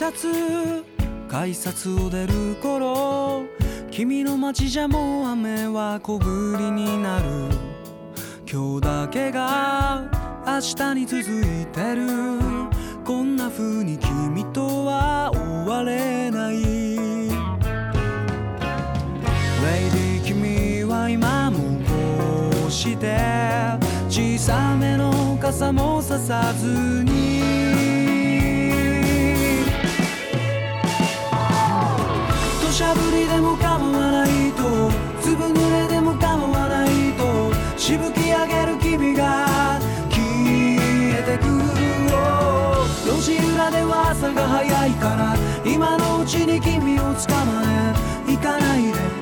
シャツ改札を出る頃君の街じゃもう雨は小降りになる。今日だけが明日に続いてる。こんな風に君とは終われない。レイディ君は今もこうして小さめの傘もささずに。しゃぶりでも構わないと粒濡れでも構わないとしぶき上げる君が消えてくる路地裏では朝が早いから今のうちに君を捕まえ。行かないで。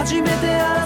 初めて会う